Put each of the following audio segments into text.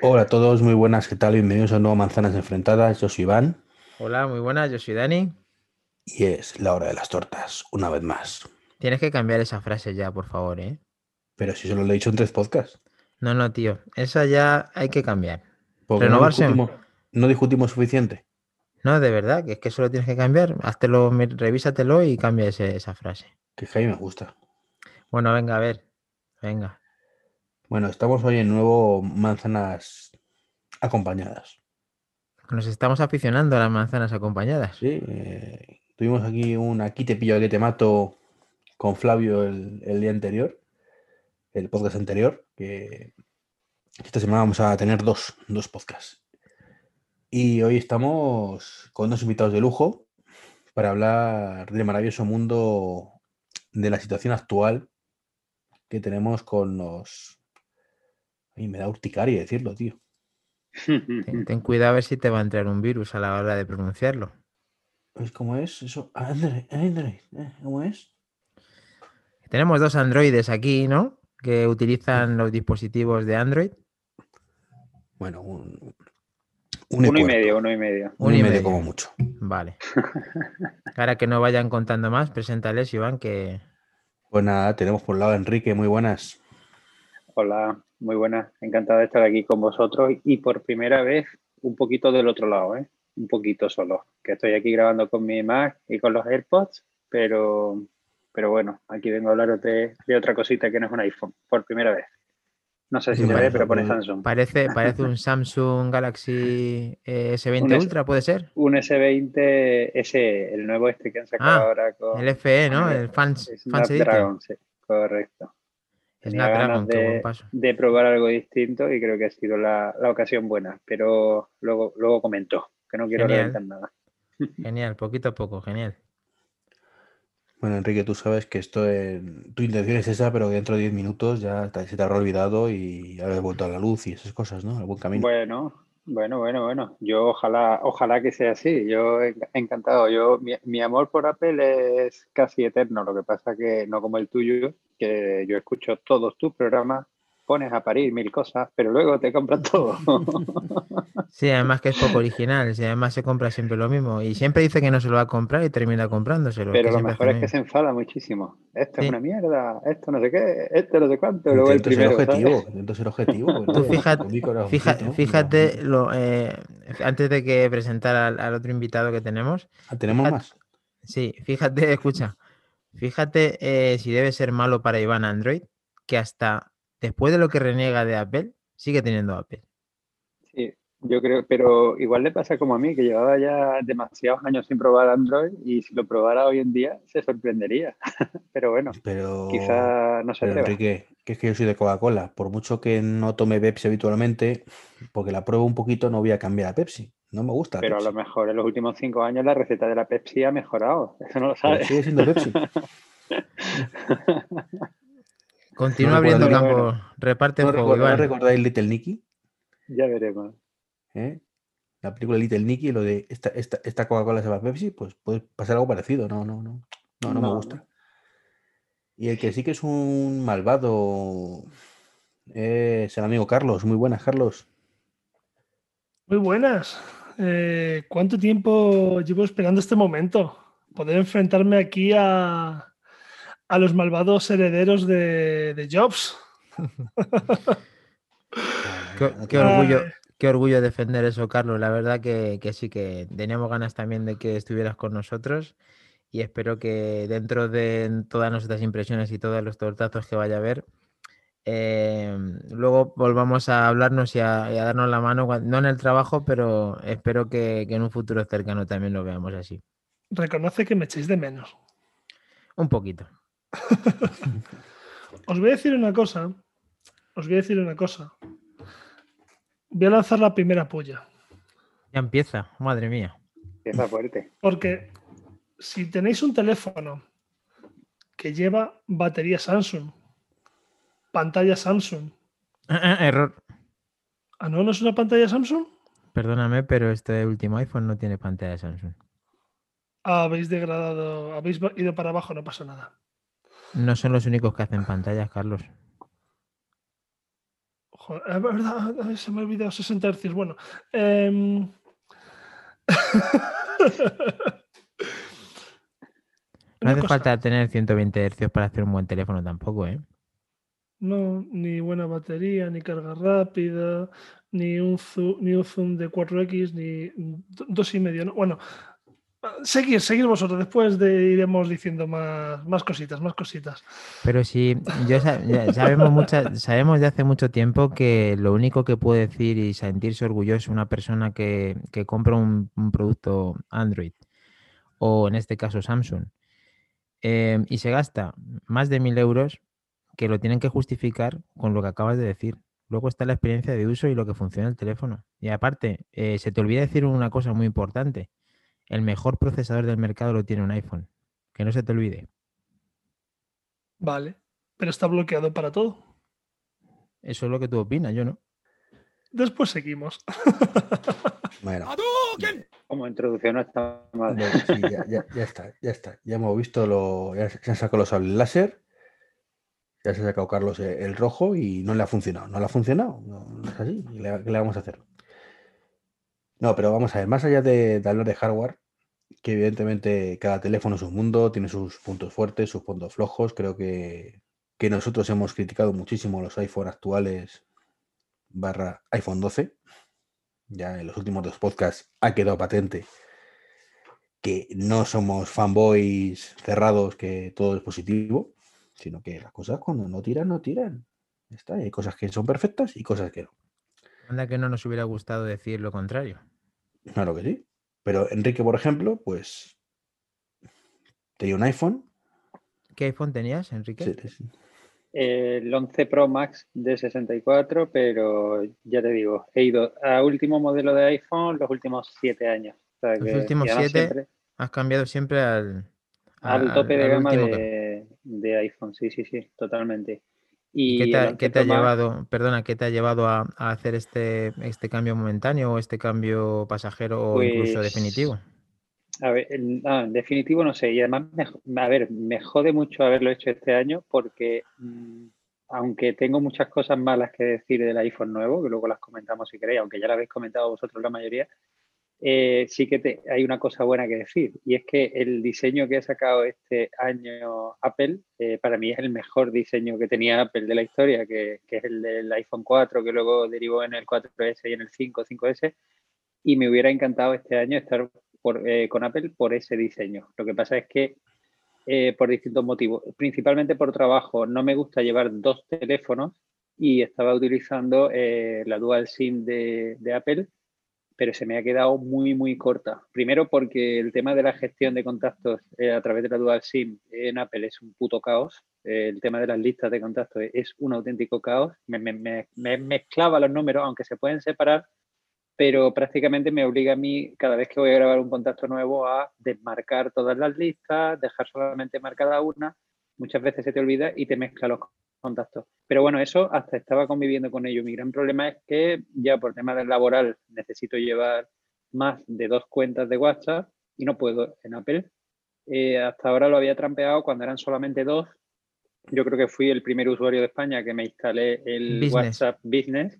Hola a todos, muy buenas, ¿qué tal? Bienvenidos a un nuevo Manzanas Enfrentadas. Yo soy Iván Hola, muy buenas, yo soy Dani. y es la hora de las tortas, una vez más. Tienes que cambiar esa frase ya, por favor, ¿eh? Pero si solo lo he dicho en tres podcasts. No, no, tío. Esa ya hay que cambiar. porque Renovarse. No discutimos, no discutimos suficiente. No, de verdad, que es que solo tienes que cambiar. Háztelo, revísatelo y cambia ese- esa frase. Que es que a mí me gusta. Bueno, venga, a ver. Venga. Bueno, estamos hoy en nuevo Manzanas Acompañadas. Nos estamos aficionando a las manzanas acompañadas. Sí, eh, tuvimos aquí un Aquí te pillo, que te mato con Flavio el, el día anterior, el podcast anterior, que esta semana vamos a tener dos, dos podcasts. Y hoy estamos con dos invitados de lujo para hablar del maravilloso mundo de la situación actual que tenemos con los... Ay, me da urticaria decirlo, tío. Ten, ten cuidado a ver si te va a entrar un virus a la hora de pronunciarlo. ¿Es ¿Cómo es eso? Android, Android, ¿eh? ¿cómo es? Tenemos dos androides aquí, ¿no? Que utilizan los dispositivos de Android. Bueno, un, Uno y medio, uno y medio. Un y medio como mucho. Vale. Ahora que no vayan contando más, preséntales, Iván, que Pues nada, tenemos por un lado a Enrique, muy buenas. Hola, muy buenas. Encantado de estar aquí con vosotros y por primera vez un poquito del otro lado, ¿eh? Un poquito solo. Que estoy aquí grabando con mi Mac y con los AirPods, pero, pero bueno, aquí vengo a hablaros de, de otra cosita que no es un iPhone, por primera vez. No sé si se ve, pero pone pues- Samsung. parece, parece un Samsung Galaxy eh, S20 Un S- Ultra, ¿puede ser? Un S20, ese, el nuevo este que han sacado Ah, ahora con El FE, ¿no? El Fans, Fans sí, correcto. Tenía ganas de- de probar algo distinto y creo que ha sido la, la ocasión buena, pero luego, luego comentó que no quiero Genial. reventar nada. Genial, poquito a poco, genial. Bueno, Enrique, tú sabes que esto en- tu intención es esa, pero dentro de 10 minutos ya se te habrá olvidado y habrás vuelto a la luz y esas cosas, ¿no? Al buen camino. Bueno, bueno, bueno, bueno. Yo ojalá, ojalá que sea así. Yo enc- encantado. Yo mi, mi amor por Apple es casi eterno. Lo que pasa que no como el tuyo, que yo escucho todos tus programas, pones a parir mil cosas, pero luego te compras todo. Sí, además que es poco original, sí, además se compra siempre lo mismo y siempre dice que no se lo va a comprar y termina comprándoselo. Pero lo mejor es que se enfada muchísimo. Esto Sí. es una mierda, esto no sé qué, esto no sé cuánto, luego el Intento ser primero. ¿sabes? objetivo, intento ser objetivo. Tú fíjate- Fíjate, lo, eh, antes de que presentar al, al otro invitado que tenemos, Ah, ¿Tenemos fíjate- más? sí, fíjate, escucha, fíjate eh, si debe ser malo para Iván Android, que hasta después de lo que reniega de Apple, sigue teniendo Apple. Sí, yo creo, pero igual le pasa como a mí, que llevaba ya demasiados años sin probar Android y si lo probara hoy en día se sorprendería. Pero bueno, Pero, quizá no se pero. Enrique, que es que yo soy de Coca-Cola. Por mucho que no tome Pepsi habitualmente, porque la pruebo un poquito, no voy a cambiar a Pepsi. No me gusta. Pero a lo mejor en los últimos cinco años la receta de la Pepsi ha mejorado. Eso no lo Pero sabes. sigue siendo Pepsi. Continúa No abriendo campo, bueno. reparte ¿No el juego, recordáis, no Iván. recordáis Little Nicky? Ya veremos. ¿Eh? La película Little Nicky, lo de esta, esta, esta Coca-Cola se va a Pepsi, pues puede pasar algo parecido. No, no, no. No, no me No, gusta. Y el que sí que es un malvado es el amigo Carlos. Muy buenas, Carlos. Muy buenas. Eh, ¿Cuánto tiempo llevo esperando este momento? Poder enfrentarme aquí a, a los malvados herederos de, de Jobs. Qué, te- orgullo, Ay. qué orgullo defender eso, Carlos. La verdad que, que sí, que teníamos ganas también de que estuvieras con nosotros y espero que dentro de todas nuestras impresiones y todos los tortazos que vaya a haber, eh, luego volvamos a hablarnos y a, y a darnos la mano, no en el trabajo, pero espero que, que en un futuro cercano también lo veamos así. Reconoce que me echéis de menos. Un poquito. Os voy a decir una cosa. Os voy a decir una cosa. Voy a lanzar la primera puya. Ya empieza, madre mía. Empieza fuerte. Porque si tenéis un teléfono que lleva batería Samsung, pantalla Samsung. Error. Ah, no, no es una pantalla Samsung. Perdóname, pero este último iPhone no tiene pantalla Samsung. Ah, habéis degradado, habéis ido para abajo, no pasa nada. No son los únicos que hacen pantallas, Carlos. Joder, es verdad, se me ha olvidado 60 Hz. Bueno, em, No hace cosa, falta tener 120 Hz para hacer un buen teléfono tampoco, ¿eh? No, ni buena batería, ni carga rápida, ni un zoom, ni un zoom de 4X, ni do- dos y medio. ¿no? Bueno, seguir, seguir vosotros. Después de iremos diciendo más, más cositas, más cositas. Pero sí, yo ya sabemos sabemos de hace mucho tiempo que lo único que puede decir y sentirse orgulloso una persona que, que compra un, producto Android o en este caso Samsung em, y se gasta más de mil euros, que lo tienen que justificar con lo que acabas de decir. Luego está la experiencia de uso y lo que funciona el teléfono. Y aparte, eh, se te olvida decir una cosa muy importante. El mejor procesador del mercado lo tiene un iPhone. Que no se te olvide. Vale, pero está bloqueado para todo. Eso es lo que tú opinas, yo no. Después seguimos. Bueno, Como introducción no está mal. sí, ya, ya- ya está, ya está. Ya hemos visto lo. Ya se han sacado los láser. Ya se ha sacado Carlos el, el rojo y no le ha funcionado. No le ha funcionado. No, es así. ¿Qué le, vamos a hacer? No, pero vamos a ver, más allá de, de hablar de hardware, que evidentemente cada teléfono es un mundo, tiene sus puntos fuertes, sus puntos flojos. Creo que, que nosotros hemos criticado muchísimo los iPhone actuales barra iPhone 12. Ya en los últimos dos podcasts ha quedado patente que no somos fanboys cerrados, que todo es positivo, sino que las cosas cuando no tiran, no tiran. Está, hay cosas que son perfectas y cosas que no. Anda que no nos hubiera gustado decir lo contrario. Claro que sí. Pero Enrique, por ejemplo, pues tenía un iPhone. ¿Qué iPhone tenías, Enrique? sí, sí. El 11 Pro Max de 64, pero ya te digo, he ido a último modelo de iPhone los últimos siete años. O sea Los que- últimos siete siempre Has cambiado siempre al, al al- tope de al gama de, de iPhone, sí, sí, sí, totalmente. ¿Y qué te, 11 qué te ha llevado, perdona, qué te ha llevado a, a hacer este, este cambio momentáneo o este cambio pasajero o incluso Pues, definitivo? A ver, el- ah, en definitivo no sé. Y además, me, a ver, me jode mucho haberlo hecho este año porque, mm, aunque tengo muchas cosas malas que decir del iPhone nuevo, que luego las comentamos si queréis, aunque ya las habéis comentado vosotros la mayoría, eh, sí que te- hay una cosa buena que decir. Y es que el diseño que ha sacado este año Apple, eh, para mí es el mejor diseño que tenía Apple de la historia, que, es el del iPhone 4, que luego derivó en el 4S y en el 5, 5S. Y me hubiera encantado este año estar eh, con Apple por ese diseño. Lo que pasa es que por distintos motivos, principalmente por trabajo, no me gusta llevar dos teléfonos y estaba utilizando eh, la Dual SIM de Apple, pero se me ha quedado muy, muy corta. Primero porque el tema de la gestión de contactos eh, a través de la Dual SIM en Apple es un puto caos. El tema de las listas de contactos es un auténtico caos. Me- me mezclaba los números, aunque se pueden separar, pero prácticamente me obliga a mí, cada vez que voy a grabar un contacto nuevo, a desmarcar todas las listas, dejar solamente marcada una. Muchas veces se te olvida y te mezcla los contactos. Pero bueno, eso hasta estaba conviviendo con ello. Mi gran problema es que ya por tema del laboral necesito llevar más de dos cuentas de WhatsApp y no puedo en Apple. Eh, hasta ahora lo había trampeado cuando eran solamente dos. Yo creo que fui el primer usuario de España que me instalé el Business. WhatsApp Business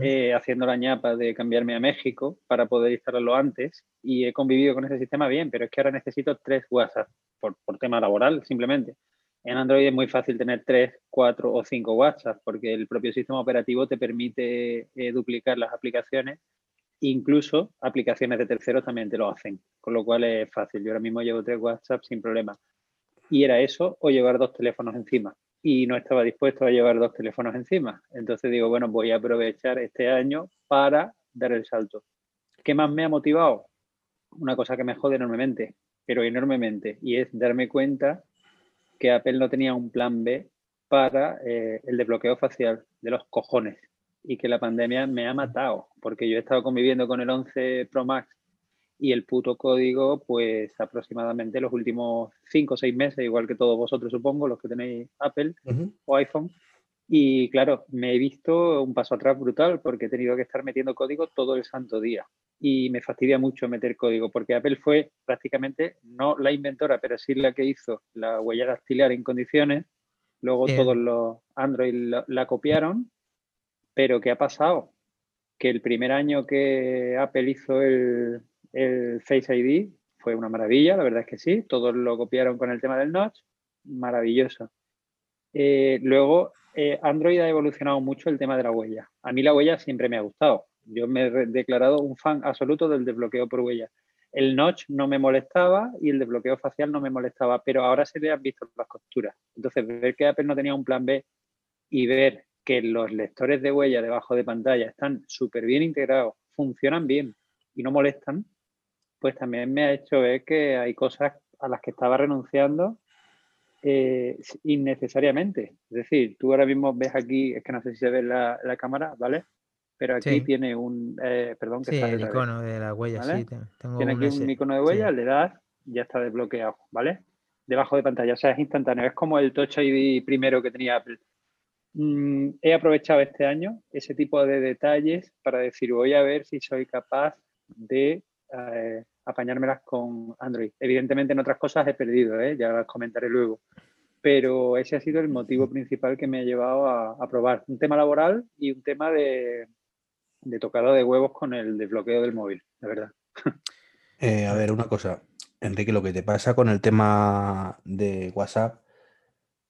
eh, haciendo la ñapa de cambiarme a México para poder instalarlo antes y he convivido con ese sistema bien, pero es que ahora necesito tres WhatsApp por, por tema laboral simplemente. En Android es muy fácil tener tres, cuatro o cinco WhatsApp porque el propio sistema operativo te permite eh, duplicar las aplicaciones. Incluso aplicaciones de terceros también te lo hacen, con lo cual es fácil. Yo ahora mismo llevo tres WhatsApp sin problema. Y era eso o llevar dos teléfonos encima y no estaba dispuesto a llevar dos teléfonos encima. Entonces digo, bueno, voy a aprovechar este año para dar el salto. ¿Qué más me ha motivado? Una cosa que me jode enormemente, pero enormemente, y es darme cuenta que Apple no tenía un plan B para eh, el desbloqueo facial de los cojones y que la pandemia me ha matado, porque yo he estado conviviendo con el 11 Pro Max y el puto código, pues aproximadamente los últimos 5 o 6 meses, igual que todos vosotros supongo, los que tenéis Apple o iPhone. Y claro, me he visto un paso atrás brutal porque he tenido que estar metiendo código todo el santo día. Y me fastidia mucho meter código porque Apple fue prácticamente no la inventora, pero sí la que hizo la huella dactilar en condiciones. Luego Bien. todos los Android la, la copiaron Pero ¿qué ha pasado? Que el primer año que Apple hizo el, el Face ID fue una maravilla, la verdad es que sí, todos lo copiaron con el tema del notch, maravilloso. Eh, luego, eh, Android ha evolucionado mucho el tema de la huella. A mí la huella siempre me ha gustado. Yo me he declarado un fan absoluto del desbloqueo por huella. El notch no me molestaba y el desbloqueo facial no me molestaba, pero ahora se le han visto las costuras. Entonces, ver que Apple no tenía un plan B y ver que los lectores de huella debajo de pantalla están súper bien integrados, funcionan bien y no molestan, pues también me ha hecho ver que hay cosas a las que estaba renunciando eh, innecesariamente. Es decir, tú ahora mismo ves aquí, es que no sé si se ve la, la cámara, ¿vale? Pero aquí tiene un, eh, perdón, que sí, el icono de la huella, sí. tiene aquí un icono de huella, le das, ya está desbloqueado, ¿vale? Debajo de pantalla, o sea, es instantáneo. Es como el Touch ID primero que tenía Apple. Mm, he aprovechado este año ese tipo de detalles para decir, voy a ver si soy capaz de eh, apañármelas con Android. Evidentemente en otras cosas he perdido, ¿eh? ya las comentaré luego. Pero ese ha sido el motivo principal que me ha llevado a, probar. Un tema laboral y un tema de, de tocado de huevos con el desbloqueo del móvil, de verdad. Eh, a ver, una cosa. Enrique, lo que te pasa con el tema de WhatsApp,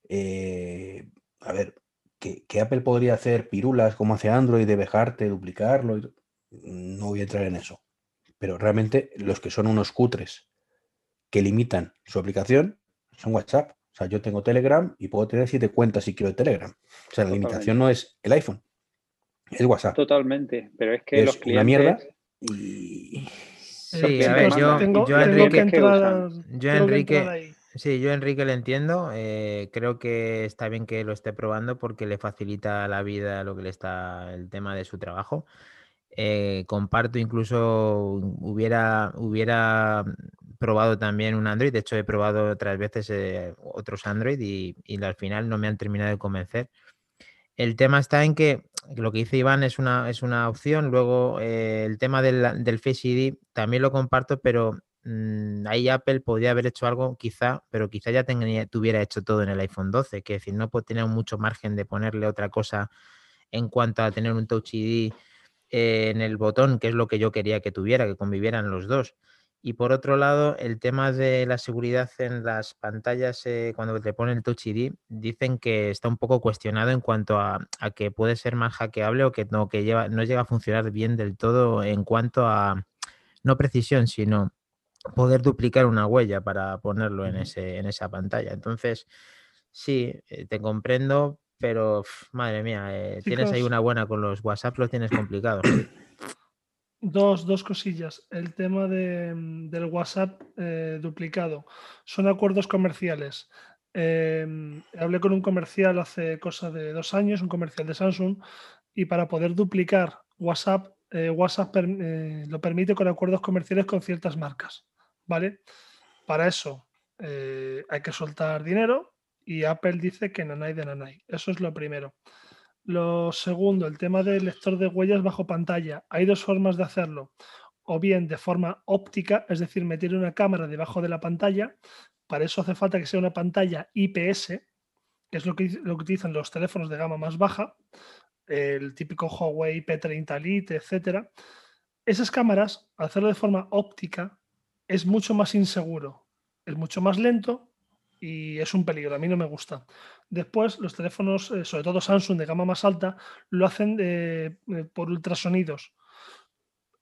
eh, a ver, que, Apple podría hacer pirulas como hace Android, de dejarte, duplicarlo. No voy a entrar en eso pero realmente los que son unos cutres que limitan su aplicación son WhatsApp. O sea, yo tengo Telegram y puedo tener siete cuentas si quiero de Telegram. O sea, la limitación no es el iPhone, es WhatsApp. Totalmente, pero es que los clientes... mierda y... Sí, a ver, yo, yo Enrique, yo Enrique, sí, yo Enrique le entiendo. Eh, creo que está bien que lo esté probando porque le facilita la vida lo que le está el tema de su trabajo. Eh, comparto, incluso hubiera, hubiera probado también un Android. De hecho, he probado otras veces eh, otros Android y, al final no me han terminado de convencer. El tema está en que lo que dice Iván es una, es una opción. Luego, eh, el tema del, del, Face ID también lo comparto, pero mm, ahí Apple podría haber hecho algo, quizá, pero quizá ya tuviera hecho todo en el iPhone 12, que es decir, no tener mucho margen de ponerle otra cosa en cuanto a tener un Touch ID en el botón, que es lo que yo quería que tuviera, que convivieran los dos. Y por otro lado, el tema de la seguridad en las pantallas, eh, cuando te ponen el Touch ID, dicen que está un poco cuestionado en cuanto a, que puede ser más hackeable o que no, que lleva, no llega a funcionar bien del todo en cuanto a, no precisión, sino poder duplicar una huella para ponerlo en, ese, en esa pantalla. Entonces, sí, eh, te comprendo, pero madre mía, eh, tienes ahí una buena con los WhatsApp, lo tienes complicado. Dos, dos cosillas. El tema de, mm, del WhatsApp eh, duplicado. Son acuerdos comerciales. Em, hablé con un comercial hace cosa de dos años, un comercial de Samsung, y para poder duplicar WhatsApp, eh, WhatsApp lo permite con acuerdos comerciales con ciertas marcas. ¿Vale? Para eso hay que soltar dinero, y Apple dice que nanay de nanay. Eso es lo primero. Lo segundo, el tema del lector de huellas bajo pantalla. Hay dos formas de hacerlo. O bien de forma óptica, es decir, meter una cámara debajo de la pantalla. Para eso hace falta que sea una pantalla IPS, que es lo que, lo que utilizan los teléfonos de gama más baja, el típico Huawei P30 Lite, etc. Esas cámaras, hacerlo de forma óptica, es mucho más inseguro, es mucho más lento y es un peligro, a mí no me gusta. Después, los teléfonos, eh, sobre todo Samsung de gama más alta, lo hacen eh, eh, por ultrasonidos.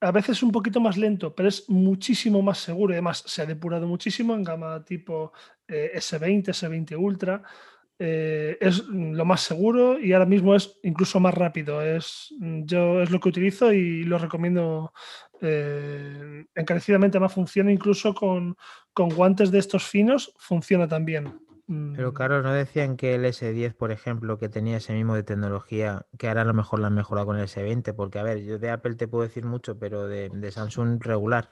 A veces un poquito más lento, pero es muchísimo más seguro. Además, se ha depurado muchísimo en gama tipo S20, S20 Ultra. Es lo más seguro y ahora mismo es incluso más rápido. Es, yo es lo que utilizo y lo recomiendo eh, encarecidamente más funciona incluso con, guantes de estos finos, funciona también. Pero mm. claro, ¿no decían que el S10, por ejemplo, que tenía ese mismo de tecnología, que ahora a lo mejor la han mejorado con el S20? Porque, a ver, yo de Apple te puedo decir mucho, pero de, Samsung regular.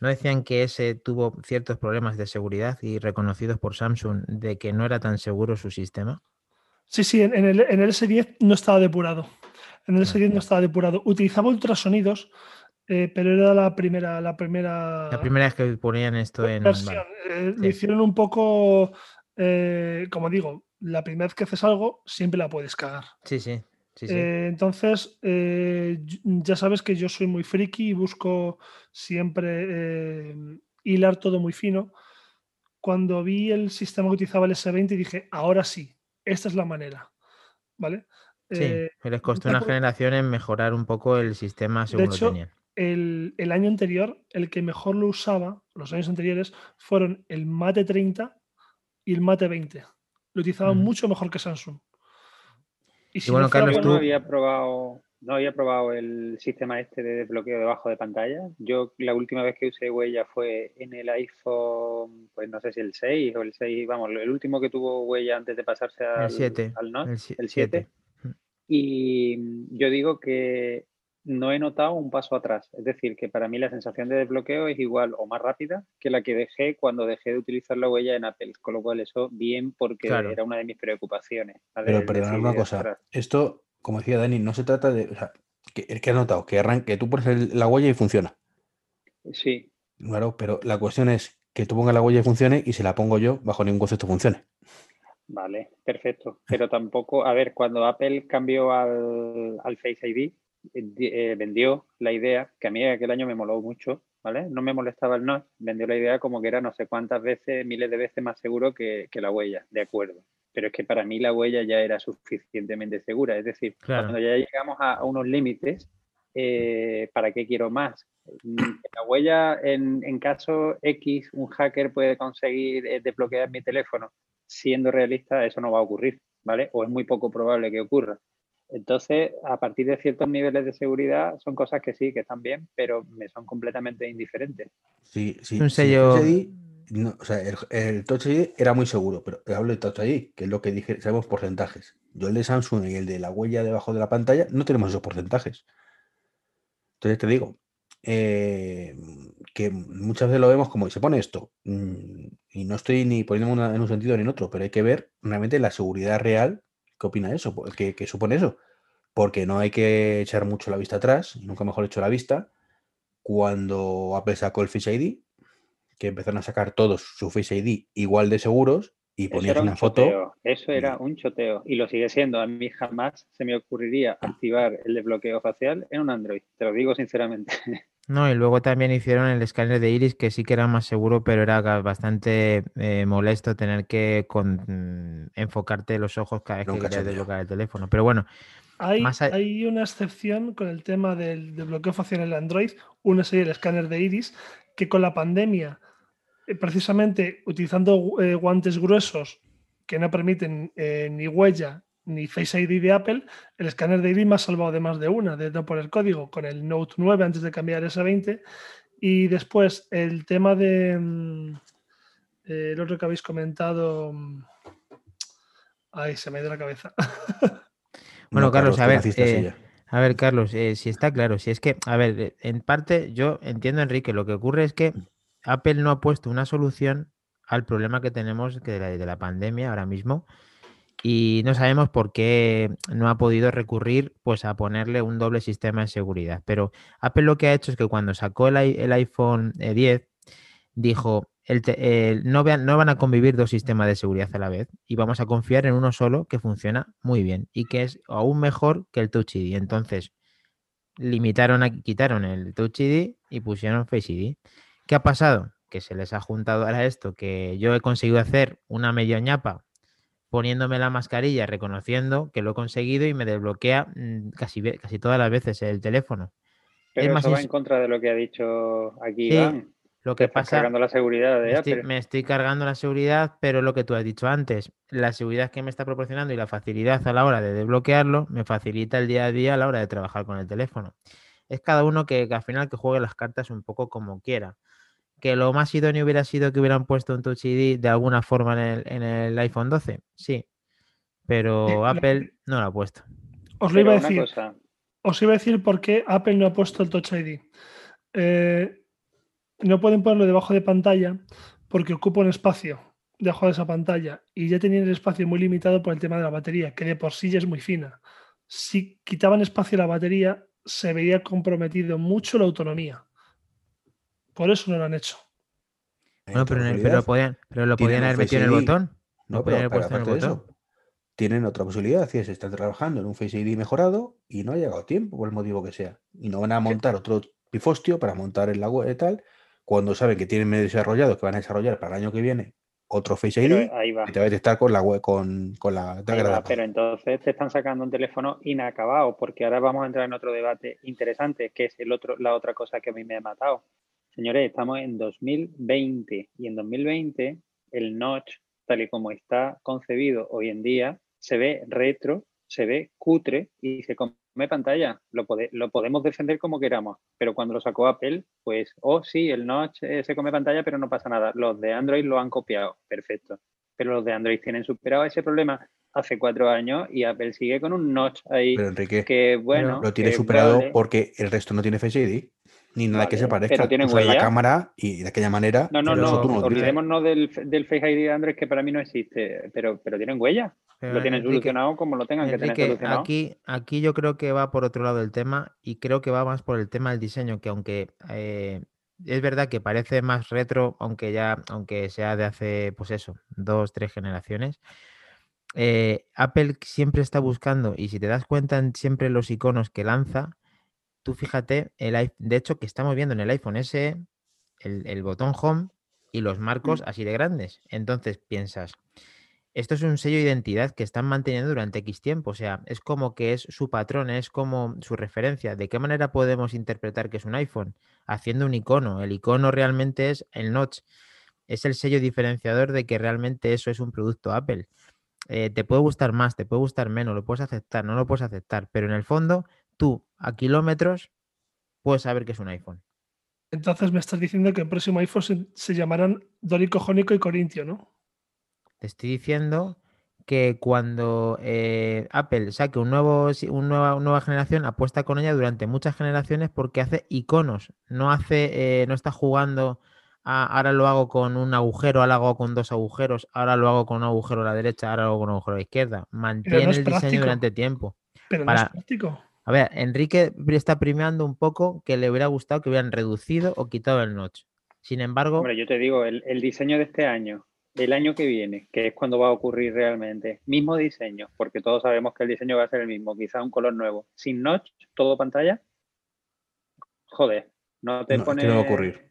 ¿No decían que ese tuvo ciertos problemas de seguridad y reconocidos por Samsung de que no era tan seguro su sistema? Sí, sí, en, el, en el S10 no estaba depurado. En el S10 no estaba depurado. Utilizaba ultrasonidos, eh, pero era la primera, la primera. La primera vez que ponían esto en. Eh, lo hicieron un poco. Eh, como digo, la primera vez que haces algo, siempre la puedes cagar. Sí, sí. Sí, sí. Eh, entonces, eh, ya sabes que yo soy muy friki y busco siempre eh, hilar todo muy fino. Cuando vi el sistema que utilizaba el S20 dije, ahora sí, esta es la manera. ¿Vale? Sí, les costó una generación en mejorar un poco el sistema según lo hecho, tenían. el, el año anterior, el que mejor lo usaba, los años anteriores, fueron el Mate 30 y el Mate 20. Lo utilizaban mucho mejor que Samsung. Y si bueno, no Carlos, no había probado, no había probado el sistema este de desbloqueo debajo de pantalla. Yo la última vez que usé huella fue en el iPhone, pues no sé si el 6 o el 6, vamos, el último que tuvo huella antes de pasarse al, El 7. al Note, el el 7. 7. Y yo digo que no he notado un paso atrás. Es decir, que para mí la sensación de desbloqueo es igual o más rápida que la que dejé cuando dejé de utilizar la huella en Apple. Con lo cual eso bien porque Claro. era una de mis preocupaciones. Pero perdonad una cosa. "Ostras, Esto, como decía Dani, no se trata de. O sea, que, que ha notado que arranque, tú pones el- la huella y funciona. Sí, Claro, pero la cuestión es que tú pongas la huella y funcione y si la pongo yo, bajo ningún concepto funcione. Vale, perfecto. Pero tampoco, a ver, cuando Apple cambió al, al Face ID, eh, di- vendió la idea, que a mí aquel año me moló mucho, ¿vale? No me molestaba el Notch, vendió la idea como que era no sé cuántas veces, miles de veces más seguro que, que la huella, de acuerdo. Pero es que para mí la huella ya era suficientemente segura. Es decir, Claro. cuando ya llegamos a, a unos límites, eh, ¿para qué quiero más? Mm, La huella, en, en caso X, un hacker puede conseguir eh, desbloquear mi teléfono siendo realista, eso no va a ocurrir, ¿vale? O es muy poco probable que ocurra. Entonces, a partir de ciertos niveles de seguridad, son cosas que sí, que están bien, pero me son completamente indiferentes. Sí, sí, Un sí, el sello- Touch ID, no, o sea, el, el Touch ID era muy seguro, pero hablo de Touch ID, que es lo que dije, sabemos porcentajes. Yo el de Samsung y el de la huella debajo de la pantalla no tenemos esos porcentajes. Entonces te digo, eh, que muchas veces lo vemos como se pone esto, mm, y no estoy ni poniéndome una- en un sentido ni en otro, pero hay que ver realmente la seguridad real, ¿qué opina eso? ¿Qué, qué supone eso? Porque no hay que echar mucho la vista atrás, y nunca mejor hecho la vista, cuando Apple sacó el Face ID, que empezaron a sacar todos su Face ID igual de seguros, y ponías una un foto. choteo, eso era un choteo y lo sigue siendo. A mí jamás se me ocurriría activar el desbloqueo facial en un Android, te lo digo sinceramente. No, y luego también hicieron el escáner de iris que sí que era más seguro, pero era bastante eh, molesto tener que con- mm, enfocarte los ojos cada vez que querías desbloquear el teléfono. Pero bueno, Hay, Más a- hay una excepción con el tema del desbloqueo facial en el Android. Una sería el escáner de iris, que con la pandemia, eh, precisamente utilizando eh, guantes gruesos que no permiten eh, ni huella ni Face ID de Apple, el escáner de iris me ha salvado de más de una, de no poner código, con el Note 9 antes de cambiar ese 20. Y después el tema de mm, eh, el otro que habéis comentado. mm, Ay, se me ha ido la cabeza. Bueno, Carlos, a ver, eh. A ver, Carlos, eh, si está claro, si es que, a ver, en parte yo entiendo, Enrique, lo que ocurre es que Apple no ha puesto una solución al problema que tenemos que de, la, de la pandemia ahora mismo y no sabemos por qué no ha podido recurrir pues a ponerle un doble sistema de seguridad. Pero Apple lo que ha hecho es que cuando sacó el, el iPhone eh, 10 dijo, el el- no, vean- no van a convivir dos sistemas de seguridad a la vez y vamos a confiar en uno solo que funciona muy bien y que es aún mejor que el Touch ID. Entonces, limitaron, a, quitaron el Touch ID y pusieron Face ID. ¿Qué ha pasado? Que se les ha juntado ahora esto, que yo he conseguido hacer una medio ñapa poniéndome la mascarilla, reconociendo que lo he conseguido y me desbloquea mm, casi, casi todas las veces el teléfono. Pero más eso va en contra de lo que ha dicho aquí Sí, Iván. Lo que estás pasa... cargando la seguridad de Me estoy, Apple. me estoy cargando la seguridad, pero lo que tú has dicho antes, la seguridad que me está proporcionando y la facilidad a la hora de desbloquearlo me facilita el día a día a la hora de trabajar con el teléfono. Es cada uno que, que al final que juegue las cartas un poco como quiera. Que lo más idóneo hubiera sido que hubieran puesto un Touch ID de alguna forma en el, en el iPhone 12, sí, pero Apple no lo ha puesto. Os lo iba a decir. cosa, Os iba a decir por qué Apple no ha puesto el Touch ID. Eh, no pueden ponerlo debajo de pantalla porque ocupa un espacio debajo de esa pantalla y ya tenían el espacio muy limitado por el tema de la batería, que de por sí ya es muy fina. Si quitaban espacio a la batería, se vería comprometido mucho la autonomía. Por eso no lo han hecho. En Bueno, pero, en el- pero lo podían, pero lo podían haber metido en el botón. No, Lo pero podían haber puesto en el botón. eso, tienen otra posibilidad, que es están trabajando en un Face ID mejorado y no ha llegado tiempo, por el motivo que sea. Y no van a montar otro pifostio para montar en la web y tal, cuando saben que tienen medio desarrollado, que van a desarrollar para el año que viene otro Face ID y te va a detectar con la web, con, con la Pero entonces te están sacando un teléfono inacabado, porque ahora vamos a entrar en otro debate interesante, que es el otro, la otra cosa que a mí me ha matado. Señores, estamos en 2020 y en 2020 el notch, tal y como está concebido hoy en día, se ve retro, se ve cutre y se come pantalla. Lo, lo podemos defender como queramos, pero cuando lo sacó Apple, pues, oh sí, el notch eh, se come pantalla, pero no pasa nada. Los de Android lo han copiado, perfecto. Pero los de Android tienen superado ese problema hace cuatro años y Apple sigue con un notch ahí. Pero Enrique, que bueno. Lo tiene superado porque el resto no tiene Face ID ni nada que se parezca. Pero la cámara y de aquella manera. No, no, no. Olvidémonos del, del, Face ID de Android que para mí no existe, pero, pero tienen huella. lo tienen solucionado como lo tengan que tener solucionado. Aquí, aquí yo creo que va por otro lado el tema y creo que va más por el tema del diseño, que aunque eh, es verdad que parece más retro, aunque ya, aunque sea de hace, pues eso, dos, tres generaciones. Eh, Apple siempre está buscando, y si te das cuenta, siempre los iconos que lanza tú fíjate, el, de hecho que estamos viendo en el iPhone SE el, botón Home y los marcos así de grandes. Entonces piensas, esto es un sello de identidad que están manteniendo durante X tiempo. O sea, es como que es su patrón, es como su referencia. ¿De qué manera podemos interpretar que es un iPhone? Haciendo un icono. El icono realmente es el notch. Es el sello diferenciador de que realmente eso es un producto Apple. Eh, te puede gustar más, te puede gustar menos, lo puedes aceptar, no lo puedes aceptar, pero en el fondo tú a kilómetros puedes saber que es un iPhone. Entonces me estás diciendo que el próximo iPhone se, llamarán Dórico, Jónico y Corintio, ¿no? Te estoy diciendo que cuando eh, Apple saque un nuevo, nueva, nueva, generación, apuesta con ella durante muchas generaciones porque hace iconos, no hace, eh, no está jugando ahora lo hago con un agujero, ahora lo hago con dos agujeros, ahora lo hago con un agujero a la derecha, ahora lo hago con un agujero a la izquierda. Mantiene el diseño durante tiempo. Pero no es práctico. A ver, Enrique está premiando un poco que le hubiera gustado que hubieran reducido o quitado el notch. Sin embargo. Hombre, yo te digo, el, diseño de este año, el año que viene, que es cuando va a ocurrir realmente, mismo diseño, porque todos sabemos que el diseño va a ser el mismo, quizá un color nuevo, sin notch, todo pantalla. Joder, no te pone. no va a ocurrir.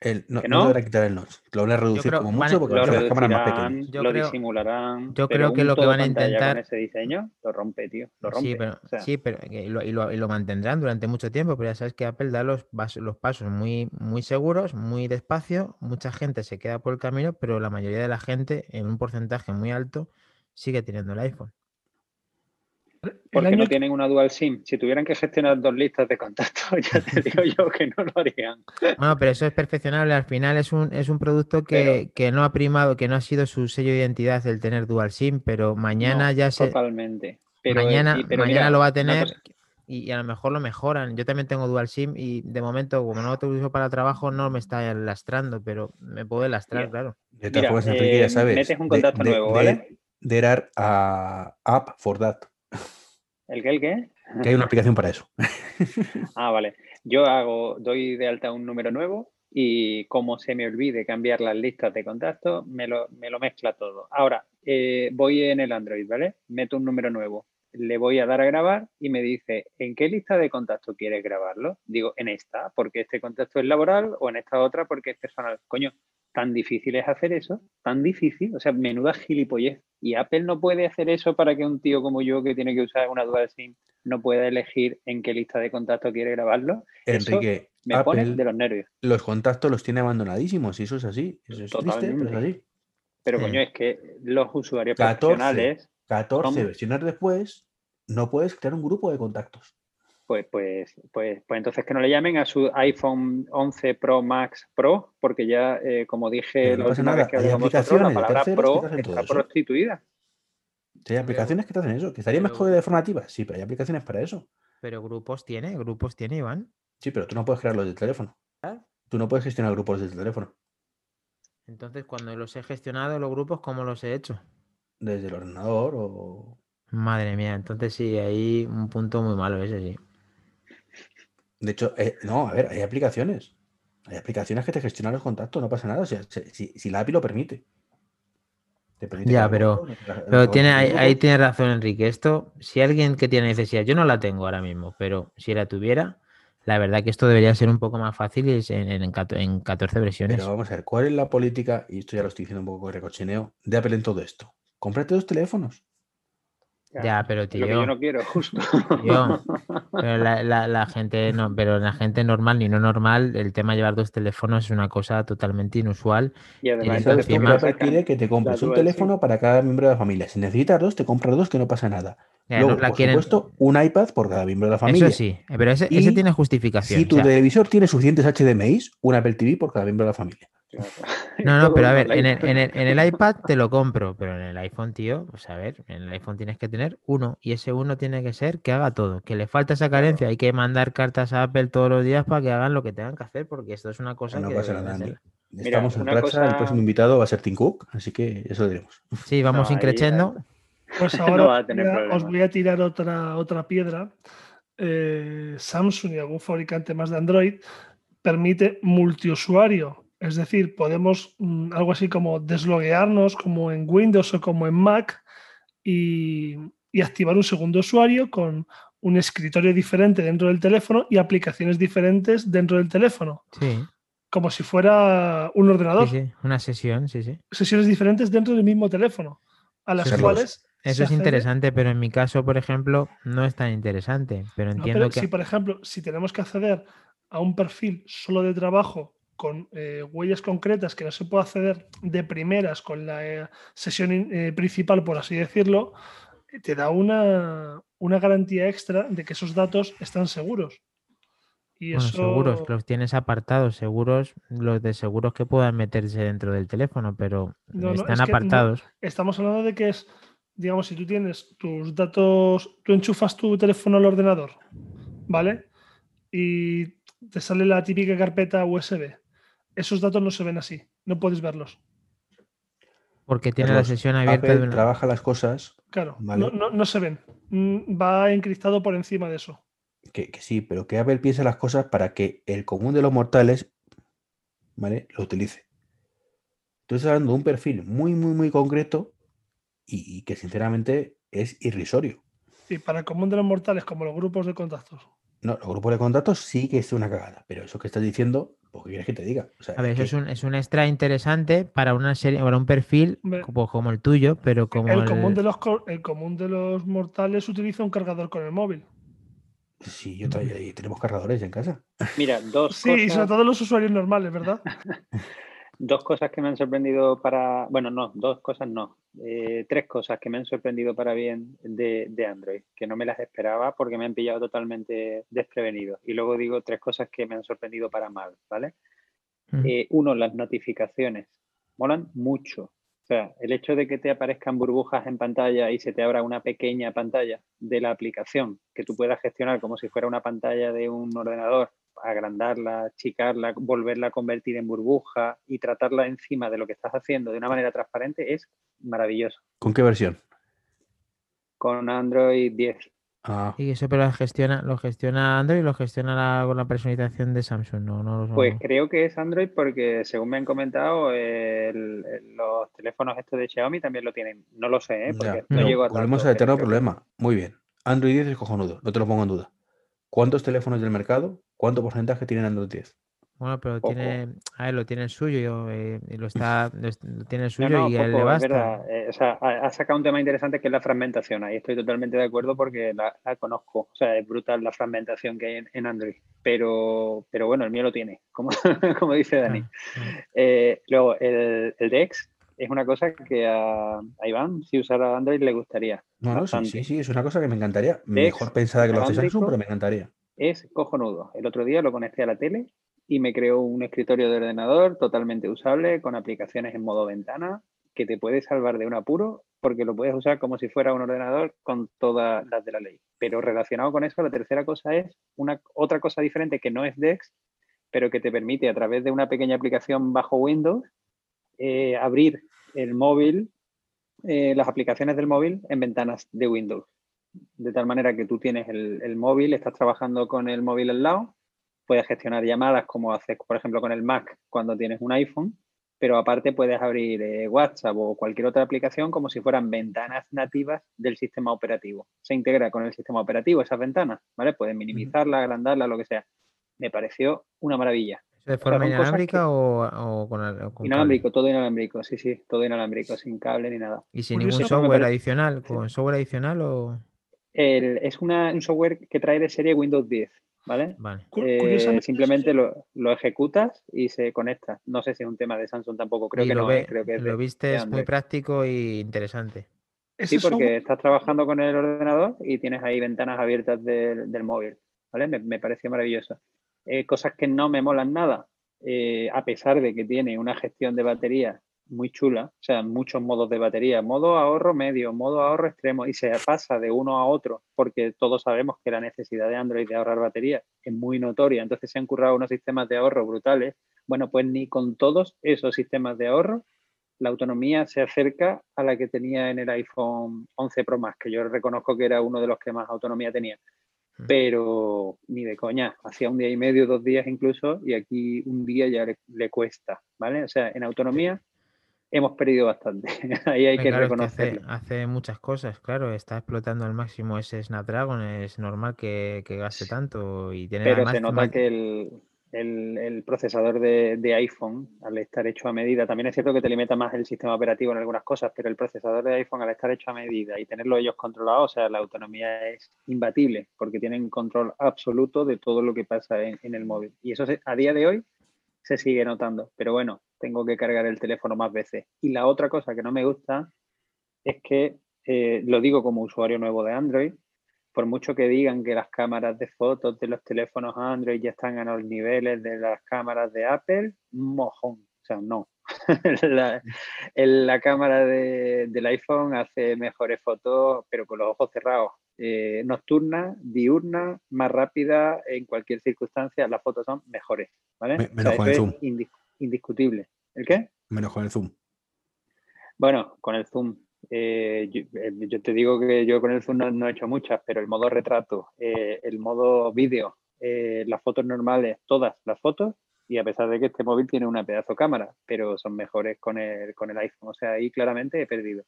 El, no, no? deberá quitar el notch. Lo van a reducir como mucho porque lo las cámaras más pequeñas. Yo lo creo, disimularán. Yo creo que lo que van a intentar. Con ese diseño lo rompe, tío. Lo rompe. Sí, pero, sí, pero y, lo, y, lo, y, lo, mantendrán durante mucho tiempo. Pero ya sabes que Apple da los, los pasos muy, muy seguros, muy despacio. Mucha gente se queda por el camino, pero la mayoría de la gente, en un porcentaje muy alto, sigue teniendo el iPhone. Porque no tienen una dual SIM. Si tuvieran que gestionar dos listas de contactos, ya te digo yo que no lo harían. Bueno, pero eso es perfeccionable. Al final es un, es un producto que, no ha primado, que no ha sido su sello de identidad el tener dual SIM, pero mañana ya se. Totalmente. mañana mañana lo va a tener y, a lo mejor lo mejoran. Yo también tengo dual SIM y de momento, como no lo uso para trabajo, no me está lastrando, pero me puede lastrar, claro. De todas formas, Enrique, ya eh, sabes. Metes un contacto nuevo, ¿vale? De, a app for that. ¿El qué? ¿El qué? Que hay una aplicación para eso. ah, vale. Yo hago, doy de alta un número nuevo y como se me olvide cambiar las listas de contactos, me lo, me lo mezcla todo. Ahora, eh, voy en el Android, ¿vale? Meto un número nuevo. Le voy a dar a grabar y me dice, ¿en qué lista de contactos quieres grabarlo? Digo, en esta, porque este contacto es laboral, o en esta otra, porque es personal. Coño, tan difícil es hacer eso, tan difícil, o sea, menuda gilipollez. Y Apple no puede hacer eso para que un tío como yo que tiene que usar una dual SIM no pueda elegir en qué lista de contactos quiere grabarlo. Enrique, me pone de los nervios. Los contactos los tiene abandonadísimos y eso es así. Eso es triste, pero es así. Pero coño, es que los usuarios 14, profesionales. 14 versiones después, no puedes crear un grupo de contactos pues, pues, pues, pues entonces que no le llamen a su iPhone 11 Pro Max Pro, porque ya, eh, como dije la última vez que hablamos nosotros, la palabra Pro está prostituida. hay aplicaciones que te hacen eso, que estaría mejor de formativa, sí, pero hay aplicaciones para eso. Pero grupos tiene, grupos tiene, Iván. Sí, pero tú no puedes crearlos del teléfono. ¿Ah? Tú no puedes gestionar grupos desde el teléfono. Entonces, cuando los he gestionado, los grupos, ¿cómo los he hecho? Desde el ordenador o. Madre mía, entonces sí, hay un punto muy malo ese, sí. De hecho, eh, no, a ver, hay aplicaciones. Hay aplicaciones que te gestionan los contactos, no pasa nada. O sea, si, la API lo permite. Te permite Ya, pero- crear tiene, ahí, ahí tiene razón Enrique. Esto, si alguien que tiene necesidad, yo no la tengo ahora mismo, pero si la tuviera, la verdad que esto debería ser un poco más fácil en, en, en 14 versiones. Pero vamos a ver, ¿cuál es la política? Y esto ya lo estoy diciendo un poco de recochineo, de Apple en todo esto. Cómprate dos teléfonos. Ya, pero tío, Lo que yo no quiero, justo. tío, pero la, la- la gente no, pero la gente normal ni no normal, el tema de llevar dos teléfonos es una cosa totalmente inusual. Y además, Y encima- Apple sacan quiere que te compres un teléfono para cada miembro de la familia. Si necesitas dos, te compras dos, que no pasa nada. Ya, Luego, no la por quieren- supuesto, un iPad por cada miembro de la familia. Eso sí, pero ese, ese tiene justificación. Si o tu sea, televisor tiene suficientes HDMIs, un Apple TV por cada miembro de la familia. No, no, pero a ver, en el, en, el, en el iPad te lo compro, pero en el iPhone, tío, pues a ver, en el iPhone tienes que tener uno y ese uno tiene que ser que haga todo. Que le falta esa carencia, hay que mandar cartas a Apple todos los días para que hagan lo que tengan que hacer, porque esto es una cosa no que pasa nada, hacer. Estamos en racha, el cosa- próximo invitado va a ser Tim Cook, así que eso lo diremos. Sí, vamos No, ahí increchendo. Pues No ahora va a tener ya os voy a tirar otra, otra piedra. Eh, Samsung y algún fabricante más de Android permite multiusuario. Es decir, podemos mm, algo así como desloguearnos como en Windows o como en Mac y, y activar un segundo usuario con un escritorio diferente dentro del teléfono y aplicaciones diferentes dentro del teléfono, Sí, como si fuera un sí, ordenador. sí, una sesión, sí, sí. Sesiones diferentes dentro del mismo teléfono, a las cuales... Eso es accede- interesante, pero en mi caso, por ejemplo, no es tan interesante. Pero No, entiendo pero que. si, por ejemplo, si tenemos que acceder a un perfil solo de trabajo con eh, huellas concretas que no se puede acceder de primeras con la eh, sesión eh, principal, por así decirlo, te da una, una garantía extra de que esos datos están seguros. Y Bueno, eso, seguros, los tienes apartados, seguros, los de seguros que puedan meterse dentro del teléfono, pero No, no, están es que no- apartados. estamos hablando de que es, digamos, si tú tienes tus datos, tú enchufas tu teléfono al ordenador, ¿vale? Y te sale la típica carpeta USB. Esos datos no se ven así, no puedes verlos. Porque tiene la sesión abierta Apple de una. trabaja las cosas Claro, Vale. no, no- no se ven. Mm, Va encriptado por encima de eso. que, que sí, pero que Apple piense las cosas para que el común de los mortales, ¿vale? Lo utilice. Entonces hablando de un perfil muy, muy, muy concreto y, y que sinceramente es irrisorio. Y para el común de los mortales, como los grupos de contactos. No, los grupos de contactos sí que es una cagada, pero eso que estás diciendo, pues ¿qué quieres que te diga? O sea, A ver, es eso es un, es un extra interesante para una serie, para un perfil Hombre. como, como el tuyo, pero como el, el- común de los, el común de los mortales utiliza un cargador con el móvil. Sí, yo tenemos cargadores en casa. Mira, dos Sí, y sobre cosas, todo los usuarios normales, ¿verdad? dos cosas que me han sorprendido para. Bueno, no, dos cosas no. Eh, tres cosas que me han sorprendido para bien de, de Android, que no me las esperaba porque me han pillado totalmente desprevenido. Y luego digo tres cosas que me han sorprendido para mal, ¿vale? Eh, uno, las notificaciones. Molan mucho. O sea, el hecho de que te aparezcan burbujas en pantalla y se te abra una pequeña pantalla de la aplicación que tú puedas gestionar como si fuera una pantalla de un ordenador, agrandarla, achicarla, volverla a convertir en burbuja y tratarla encima de lo que estás haciendo de una manera transparente es maravilloso. ¿Con qué versión? Con Android 10. Ah, Y eso pero lo gestiona, lo gestiona Android y lo gestiona la- con la personalización de Samsung, no, no, no- Pues creo que es Android porque según me han comentado, el- el- los teléfonos estos de Xiaomi también lo tienen. No lo sé, ¿eh? porque ya, no llego a volvemos al eterno problema. Muy bien. Android 10 es cojonudo, no te lo pongo en duda. ¿Cuántos teléfonos del mercado? ¿Cuánto porcentaje tienen Android 10? Bueno, pero Poco. tiene, a ver, lo tiene el suyo, eh, y lo está, lo tiene el suyo no, y a él le basta. verdad. Eh, o sea, ha, ha sacado un tema interesante que es la fragmentación. Ahí estoy totalmente de acuerdo porque la, la conozco. O sea, es brutal la fragmentación que hay en, en Android. Pero, pero bueno, el mío lo tiene, como, como dice Dani. Ah, ah. Eh, luego, el, el DeX es una cosa que a, a Iván, si usara Android, le gustaría. No, no, sí, sí, sí, es una cosa que me encantaría. Mejor pensada que lo hace. Samsung, pero me encantaría. Es cojonudo. El otro día lo conecté a la tele y me creó un escritorio de ordenador totalmente usable con aplicaciones en modo ventana que te puede salvar de un apuro porque lo puedes usar como si fuera un ordenador con todas las de la ley. Pero relacionado con eso, la tercera cosa es una otra cosa diferente que no es Dex, pero que te permite a través de una pequeña aplicación bajo Windows eh, abrir el móvil, eh, las aplicaciones del móvil en ventanas de Windows de tal manera que tú tienes el, el móvil, estás trabajando con el móvil al lado, puedes gestionar llamadas como haces, por ejemplo, con el Mac cuando tienes un iPhone pero aparte puedes abrir eh, WhatsApp o cualquier otra aplicación como si fueran ventanas nativas del sistema operativo. Se integra con el sistema operativo esas ventanas, ¿vale? Puedes minimizarla, agrandarla, lo que sea. Me pareció una maravilla. ¿De forma inalámbrica o, con, Inalámbrico, todo inalámbrico, sí, sí, todo inalámbrico, sin cable ni nada. ¿Y sin ningún software adicional? ¿Con software adicional o...? Es un software que trae de serie Windows 10. ¿vale? Eh, simplemente lo, ejecutas y se conecta. No sé si es un tema de Samsung tampoco, creo que no. ¿eh? creo que lo viste, es muy práctico y interesante. Sí, porque estás trabajando con el ordenador y tienes ahí ventanas abiertas del, móvil, ¿vale? Me, pareció maravilloso. Eh, cosas que no me molan nada, a pesar de que tiene una gestión de batería muy chula, o sea, muchos modos de batería, modo ahorro medio, modo ahorro extremo, y se pasa de uno a otro, porque todos sabemos que la necesidad de Android de ahorrar batería es muy notoria, entonces se han currado unos sistemas de ahorro brutales. Bueno, pues ni con todos esos sistemas de ahorro la autonomía se acerca a la que tenía en el iPhone 11 Pro Max, que yo reconozco que era uno de los que más autonomía tenía. Mm. Pero ni de coña, hacía un día y medio, dos días incluso, y aquí un día ya le, le cuesta, ¿vale? O sea, en autonomía hemos perdido bastante. Ahí hay que reconocerlo. hace, muchas cosas, claro, está explotando al máximo ese Snapdragon, es normal que, gaste tanto y tiene Pero se nota que el, procesador de, iPhone, al estar hecho a medida, también es cierto que te limita más el sistema operativo en algunas cosas, pero el procesador de iPhone, al estar hecho a medida y tenerlo ellos controlado, o sea, la autonomía es imbatible, porque tienen control absoluto de todo lo que pasa en, en el móvil. Y eso a día de hoy se sigue notando. Pero bueno, tengo que cargar el teléfono más veces. Y la otra cosa que no me gusta es que, eh, lo digo como usuario nuevo de Android, por mucho que digan que las cámaras de fotos de los teléfonos Android ya están a los niveles de las cámaras de Apple, mojón. O sea, no. la, la, cámara del iPhone hace mejores fotos, pero con los ojos cerrados. Eh, nocturna, diurna, más rápida, en cualquier circunstancia, las fotos son mejores. ¿vale? menos con el zoom. Indiscutible. ¿El qué? Menos con el zoom. Bueno, con el zoom. Eh, eh, yo, te digo que yo con el zoom no, he hecho muchas, pero el modo retrato, el modo vídeo, las fotos normales, todas las fotos, y a pesar de que este móvil tiene una pedazo cámara, pero son mejores con el, con el iPhone. O sea, ahí claramente he perdido.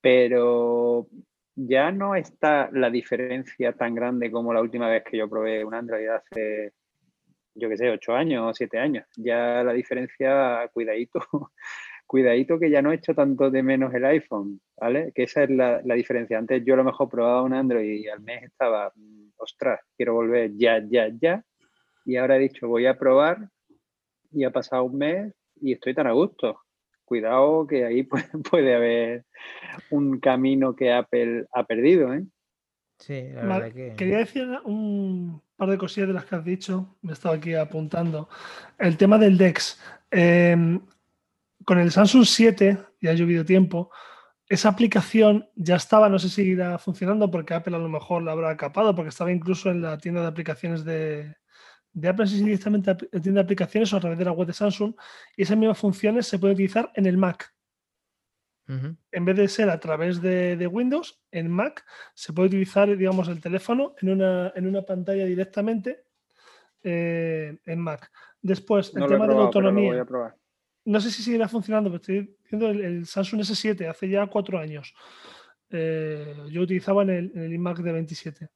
Pero ya no está la diferencia tan grande como la última vez que yo probé un Android hace, yo qué sé, ocho años o siete años. Ya la diferencia, cuidadito, cuidadito que ya no he hecho tanto de menos el iPhone, ¿vale? Que esa es la, diferencia. Antes yo a lo mejor probaba un Android y al mes estaba, mm, ostras, quiero volver ya, ya, ya. Y ahora he dicho, voy a probar y ha pasado un mes y estoy tan a gusto cuidado que ahí puede, haber un camino que Apple ha perdido. ¿eh? Sí, la verdad que... Quería decir un par de cosillas de las que has dicho, me estaba aquí apuntando. El tema del DeX. Em, con el Samsung 7, ya ha llovido tiempo, esa aplicación ya estaba, no sé si irá funcionando porque Apple a lo mejor la habrá capado, porque estaba incluso en la tienda de aplicaciones de, de Apple si directamente tiene aplicaciones o a través de la web de Samsung y esas mismas funciones se pueden utilizar en el Mac. En vez de ser a través de, Windows, en Mac se puede utilizar, digamos, el teléfono en una, en una pantalla directamente eh, en Mac. Después, el tema de la autonomía. No sé si seguirá funcionando, pero estoy viendo el, Samsung S7 hace ya cuatro años. Eh, yo utilizaba en el, en el iMac de 27.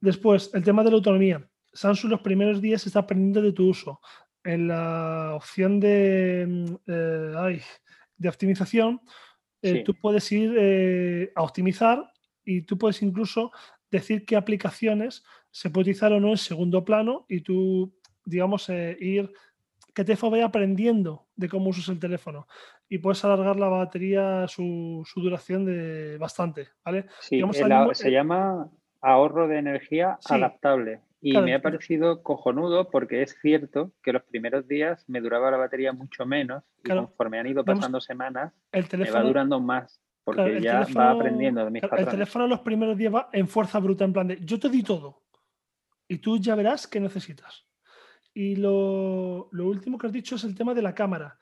Después, el tema de la autonomía. Samsung los primeros días está aprendiendo de tu uso. En la opción de, mm, eh, de optimización, eh, tú puedes ir eh, a optimizar y tú puedes incluso decir qué aplicaciones se puede utilizar o no en segundo plano y tú, digamos, ir que te vaya aprendiendo de cómo usas el teléfono y puedes alargar la batería, su, duración de bastante, ¿vale? Sí, se llama ahorro de energía adaptable. Y me ha parecido cojonudo porque es cierto que los primeros días me duraba la batería mucho menos y conforme han ido pasando semanas me va durando más porque ya va aprendiendo de mis El teléfono los primeros días va en fuerza bruta, en plan de yo te di todo y tú ya verás qué necesitas. Y lo, lo último que has dicho es el tema de la cámara.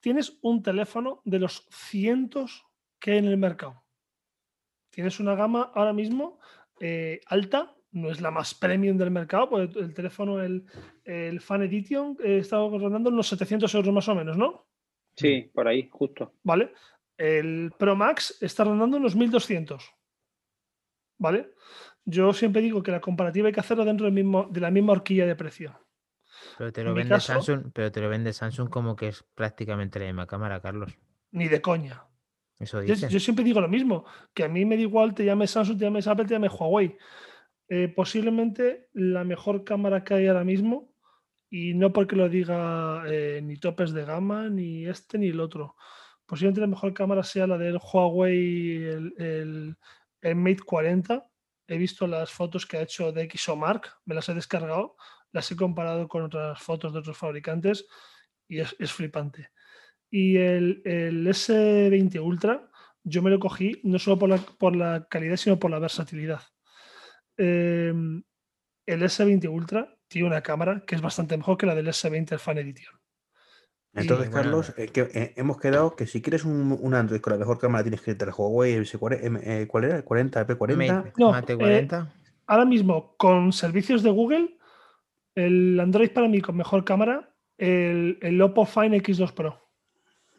Tienes un teléfono de los cientos que hay en el mercado. Tienes una gama ahora mismo eh, alta no es la más premium del mercado, pues el teléfono, el, el Fan Edition, eh, estaba rondando unos 700 euros más o menos, ¿no? Sí, por ahí, justo. ¿Vale? El Pro Max está rondando unos 1200. ¿Vale? Yo siempre digo que la comparativa hay que hacerla dentro del mismo, de la misma horquilla de precio. Pero te lo En vende caso- Samsung, pero te lo vende Samsung como que es prácticamente la misma cámara, Carlos. Ni de coña. Eso Yo, dicen. yo siempre digo lo mismo, que a mí me da igual, te llames Samsung, te llames Apple, te llames Huawei. Eh, posiblemente la mejor cámara que hay ahora mismo, y no porque lo diga eh, ni topes de gama, ni este ni el otro. Posiblemente la mejor cámara sea la del Huawei, el, el- Mate 40. He visto las fotos que ha hecho de XOMark, me las he descargado, las he comparado con otras fotos de otros fabricantes y es, flipante. Y el, el S20 Ultra, yo me lo cogí no solo por la calidad, sino por la versatilidad. Em, el S20 Ultra tiene una cámara que es bastante mejor que la del S20 el Fan Edition. Entonces, Y bueno, Carlos, eh, que, eh, hemos quedado que si quieres un, un Android con la mejor cámara tienes que irte al Huawei S40, M- eh, ¿cuál era? ¿El 40, P40? Mate, No, Mate eh, 40. Ahora mismo, con servicios de Google, el Android para mí con mejor cámara, el, el Oppo Find X2 Pro.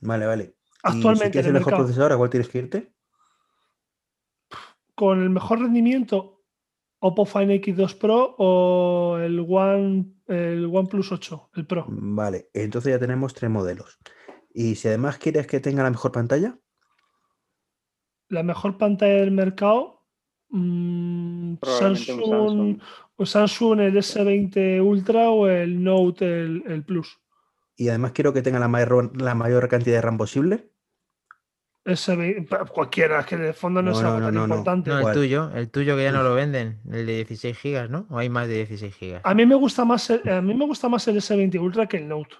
Vale, vale. Y Actualmente si quieres el el mejor mercado. procesador, ¿a cuál tienes que irte? Con el mejor rendimiento, Oppo Find X2 Pro o el One, el OnePlus 8, el Pro. Vale, entonces ya tenemos tres modelos. Y si además quieres que tenga la mejor pantalla, La mejor pantalla del mercado, mm, Probablemente un Samsung, Samsung. o Samsung el S20 Ultra o el Note el, el Plus. y además quiero que tenga la mayor, la mayor cantidad de RAM posible, S20, pa- cualquiera, es que en el fondo no, No, es algo no, tan no, importante. No, el ¿cuál? tuyo, el tuyo que ya no lo venden, el de 16 gigas, ¿no? ¿O hay más de 16 gigas? A mí me gusta más el, a mí me gusta más el S20 Ultra que el Note.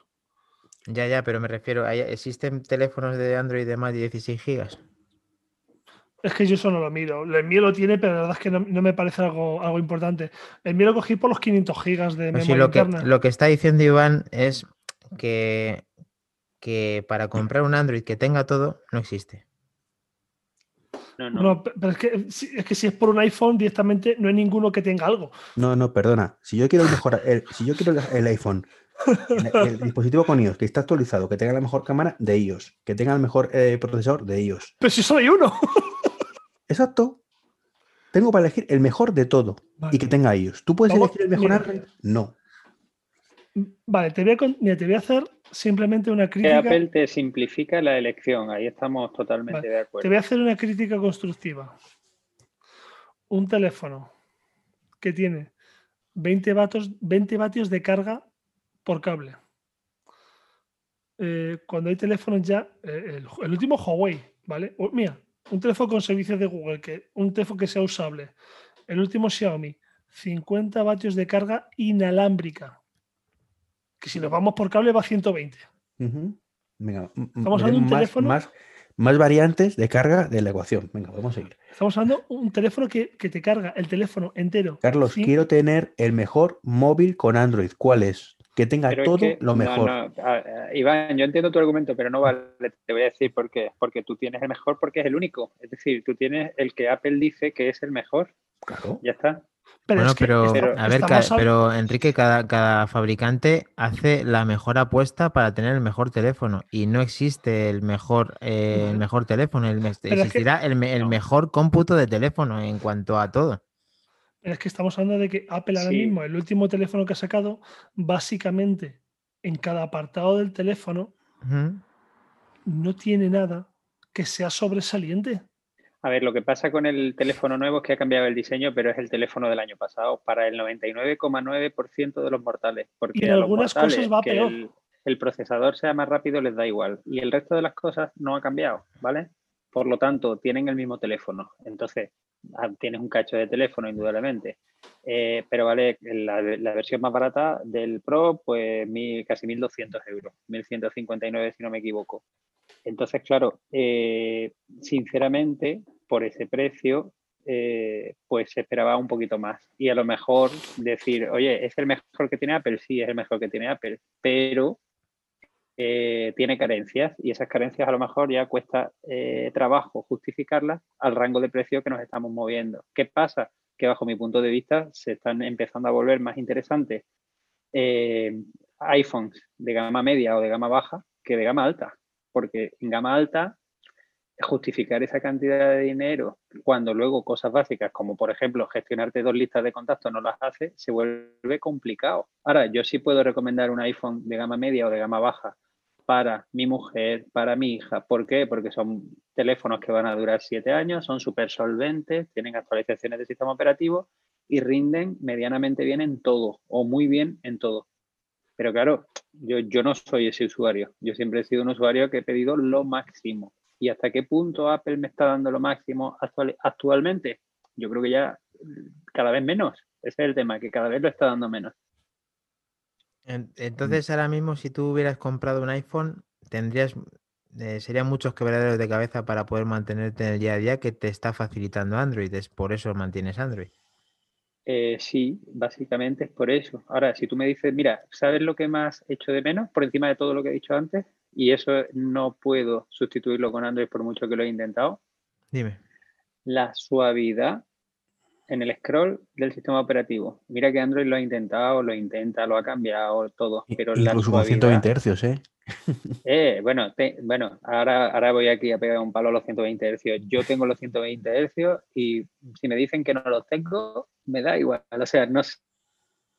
Ya, ya, pero me refiero, ¿hay- ¿existen teléfonos de Android de más de 16 gigas? Es que yo eso no lo miro. El mío lo tiene, pero la verdad es que no, no me parece algo, algo importante. El mío lo cogí por los 500 gigas de sí, memoria que, interna. lo que está diciendo Iván es que, que para comprar un Android que tenga todo, no existe. No, no. No, pe- pero es que, es que si es por un iPhone, directamente no hay ninguno que tenga algo. No, no, perdona. Si yo quiero el mejor, el- si yo quiero el, iPhone, el, el dispositivo con iOS que está actualizado, que tenga la mejor cámara de iOS, que tenga el mejor eh, procesador de iOS. Pero si solo hay uno. Exacto. Tengo para elegir el mejor de todo y que tenga iOS. ¿Tú puedes elegir el mejor. Android? No. Vale, te voy a, con- mira, te voy a hacer simplemente una Que crítica. Apple te simplifica la elección, ahí estamos totalmente Vale, de Te acuerdo. voy a hacer una crítica constructiva. Un teléfono que tiene 20 vatios, 20 vatios de carga por cable. Eh, cuando hay teléfonos ya, eh, el, el último Huawei, ¿vale? O- mira, un teléfono con servicios de Google, que, un teléfono que sea usable. El último Xiaomi, 50 vatios de carga inalámbrica. Que si nos vamos por cable va a 120. Ujú. Venga, Estamos hablando de un más, teléfono- más, más variantes de carga de la ecuación. Venga, vamos a seguir. Estamos hablando de un teléfono que, que te carga el teléfono entero. Carlos, Sí. quiero tener el mejor móvil con Android. ¿Cuál es? Que tenga Pero es todo que- lo no, mejor. no, a- a- Iván, yo entiendo tu argumento, pero no vale. Te voy a decir por qué. Porque tú tienes el mejor porque es el único. Es decir, tú tienes el que Apple dice que es el mejor. Claro. Ya está. Pero bueno, es que pero, a ver, estamos pero Enrique, cada, cada fabricante hace la mejor apuesta para tener el mejor teléfono y no existe el mejor, eh, el mejor teléfono, el, es que- existirá el, me- el no. mejor cómputo de teléfono en cuanto a todo. pero es que estamos hablando de que Apple ahora Sí. mismo, el último teléfono que ha sacado, básicamente en cada apartado del teléfono no tiene nada que sea sobresaliente. A ver, lo que pasa con el teléfono nuevo es que ha cambiado el diseño, pero es el teléfono del año pasado para el 99,9% de los mortales. Porque Y en a los algunas cosas va que peor. El, el procesador sea más rápido les da igual. Y el resto de las cosas no ha cambiado, ¿vale? Por lo tanto, tienen el mismo teléfono. Entonces, ah, tienes un cacho de teléfono, indudablemente. Eh, pero vale, la, la versión más barata del Pro, pues mil, casi 1.200 euros, 1.159 si no me equivoco. Entonces, claro, eh, sinceramente, por ese precio, eh, pues se esperaba un poquito más. Y a lo mejor decir, oye, ¿es el mejor que tiene Apple? Sí, es el mejor que tiene Apple, pero eh, tiene carencias y esas carencias a lo mejor ya cuesta eh, trabajo justificarlas al rango de precio que nos estamos moviendo. ¿Qué pasa? Que bajo mi punto de vista se están empezando a volver más interesantes iPhones de gama media o de gama baja que de gama alta. porque en gama alta justificar esa cantidad de dinero cuando luego cosas básicas como por ejemplo gestionarte dos listas de contactos no las hace, se vuelve complicado. Ahora, yo sí puedo recomendar un iPhone de gama media o de gama baja para mi mujer, para mi hija. ¿Por qué? Porque son teléfonos que van a durar siete años, son súper solventes, tienen actualizaciones de sistema operativo y rinden medianamente bien en todo o muy bien en todo. Pero claro, yo, yo no soy ese usuario. Yo siempre he sido un usuario que he pedido lo máximo y hasta qué punto Apple me está dando lo máximo actualmente. Yo creo que ya cada vez menos. Ese es el tema, que cada vez lo está dando menos. Entonces, ahora mismo, si tú hubieras comprado un iPhone, tendrías, eh, serían muchos quebraderos de cabeza para poder mantenerte en el día a día que te está facilitando Android. Es por eso mantienes Android. Eh, sí, básicamente es por eso. Ahora, si tú me dices, mira, ¿sabes lo que más hecho de menos por encima de todo lo que he dicho antes? Y eso no puedo sustituirlo con Android por mucho que lo he intentado. Dime. La suavidad en el scroll del sistema operativo. Mira que Android lo ha intentado, lo intenta, lo ha cambiado, todo. Pero Incluso con 120 Hz, ¿eh? eh bueno, bueno ahora, ahora voy aquí a pegar un palo a los 120 Hz. Yo tengo los 120 Hz y si me dicen que no los tengo, me da igual. O sea, no sé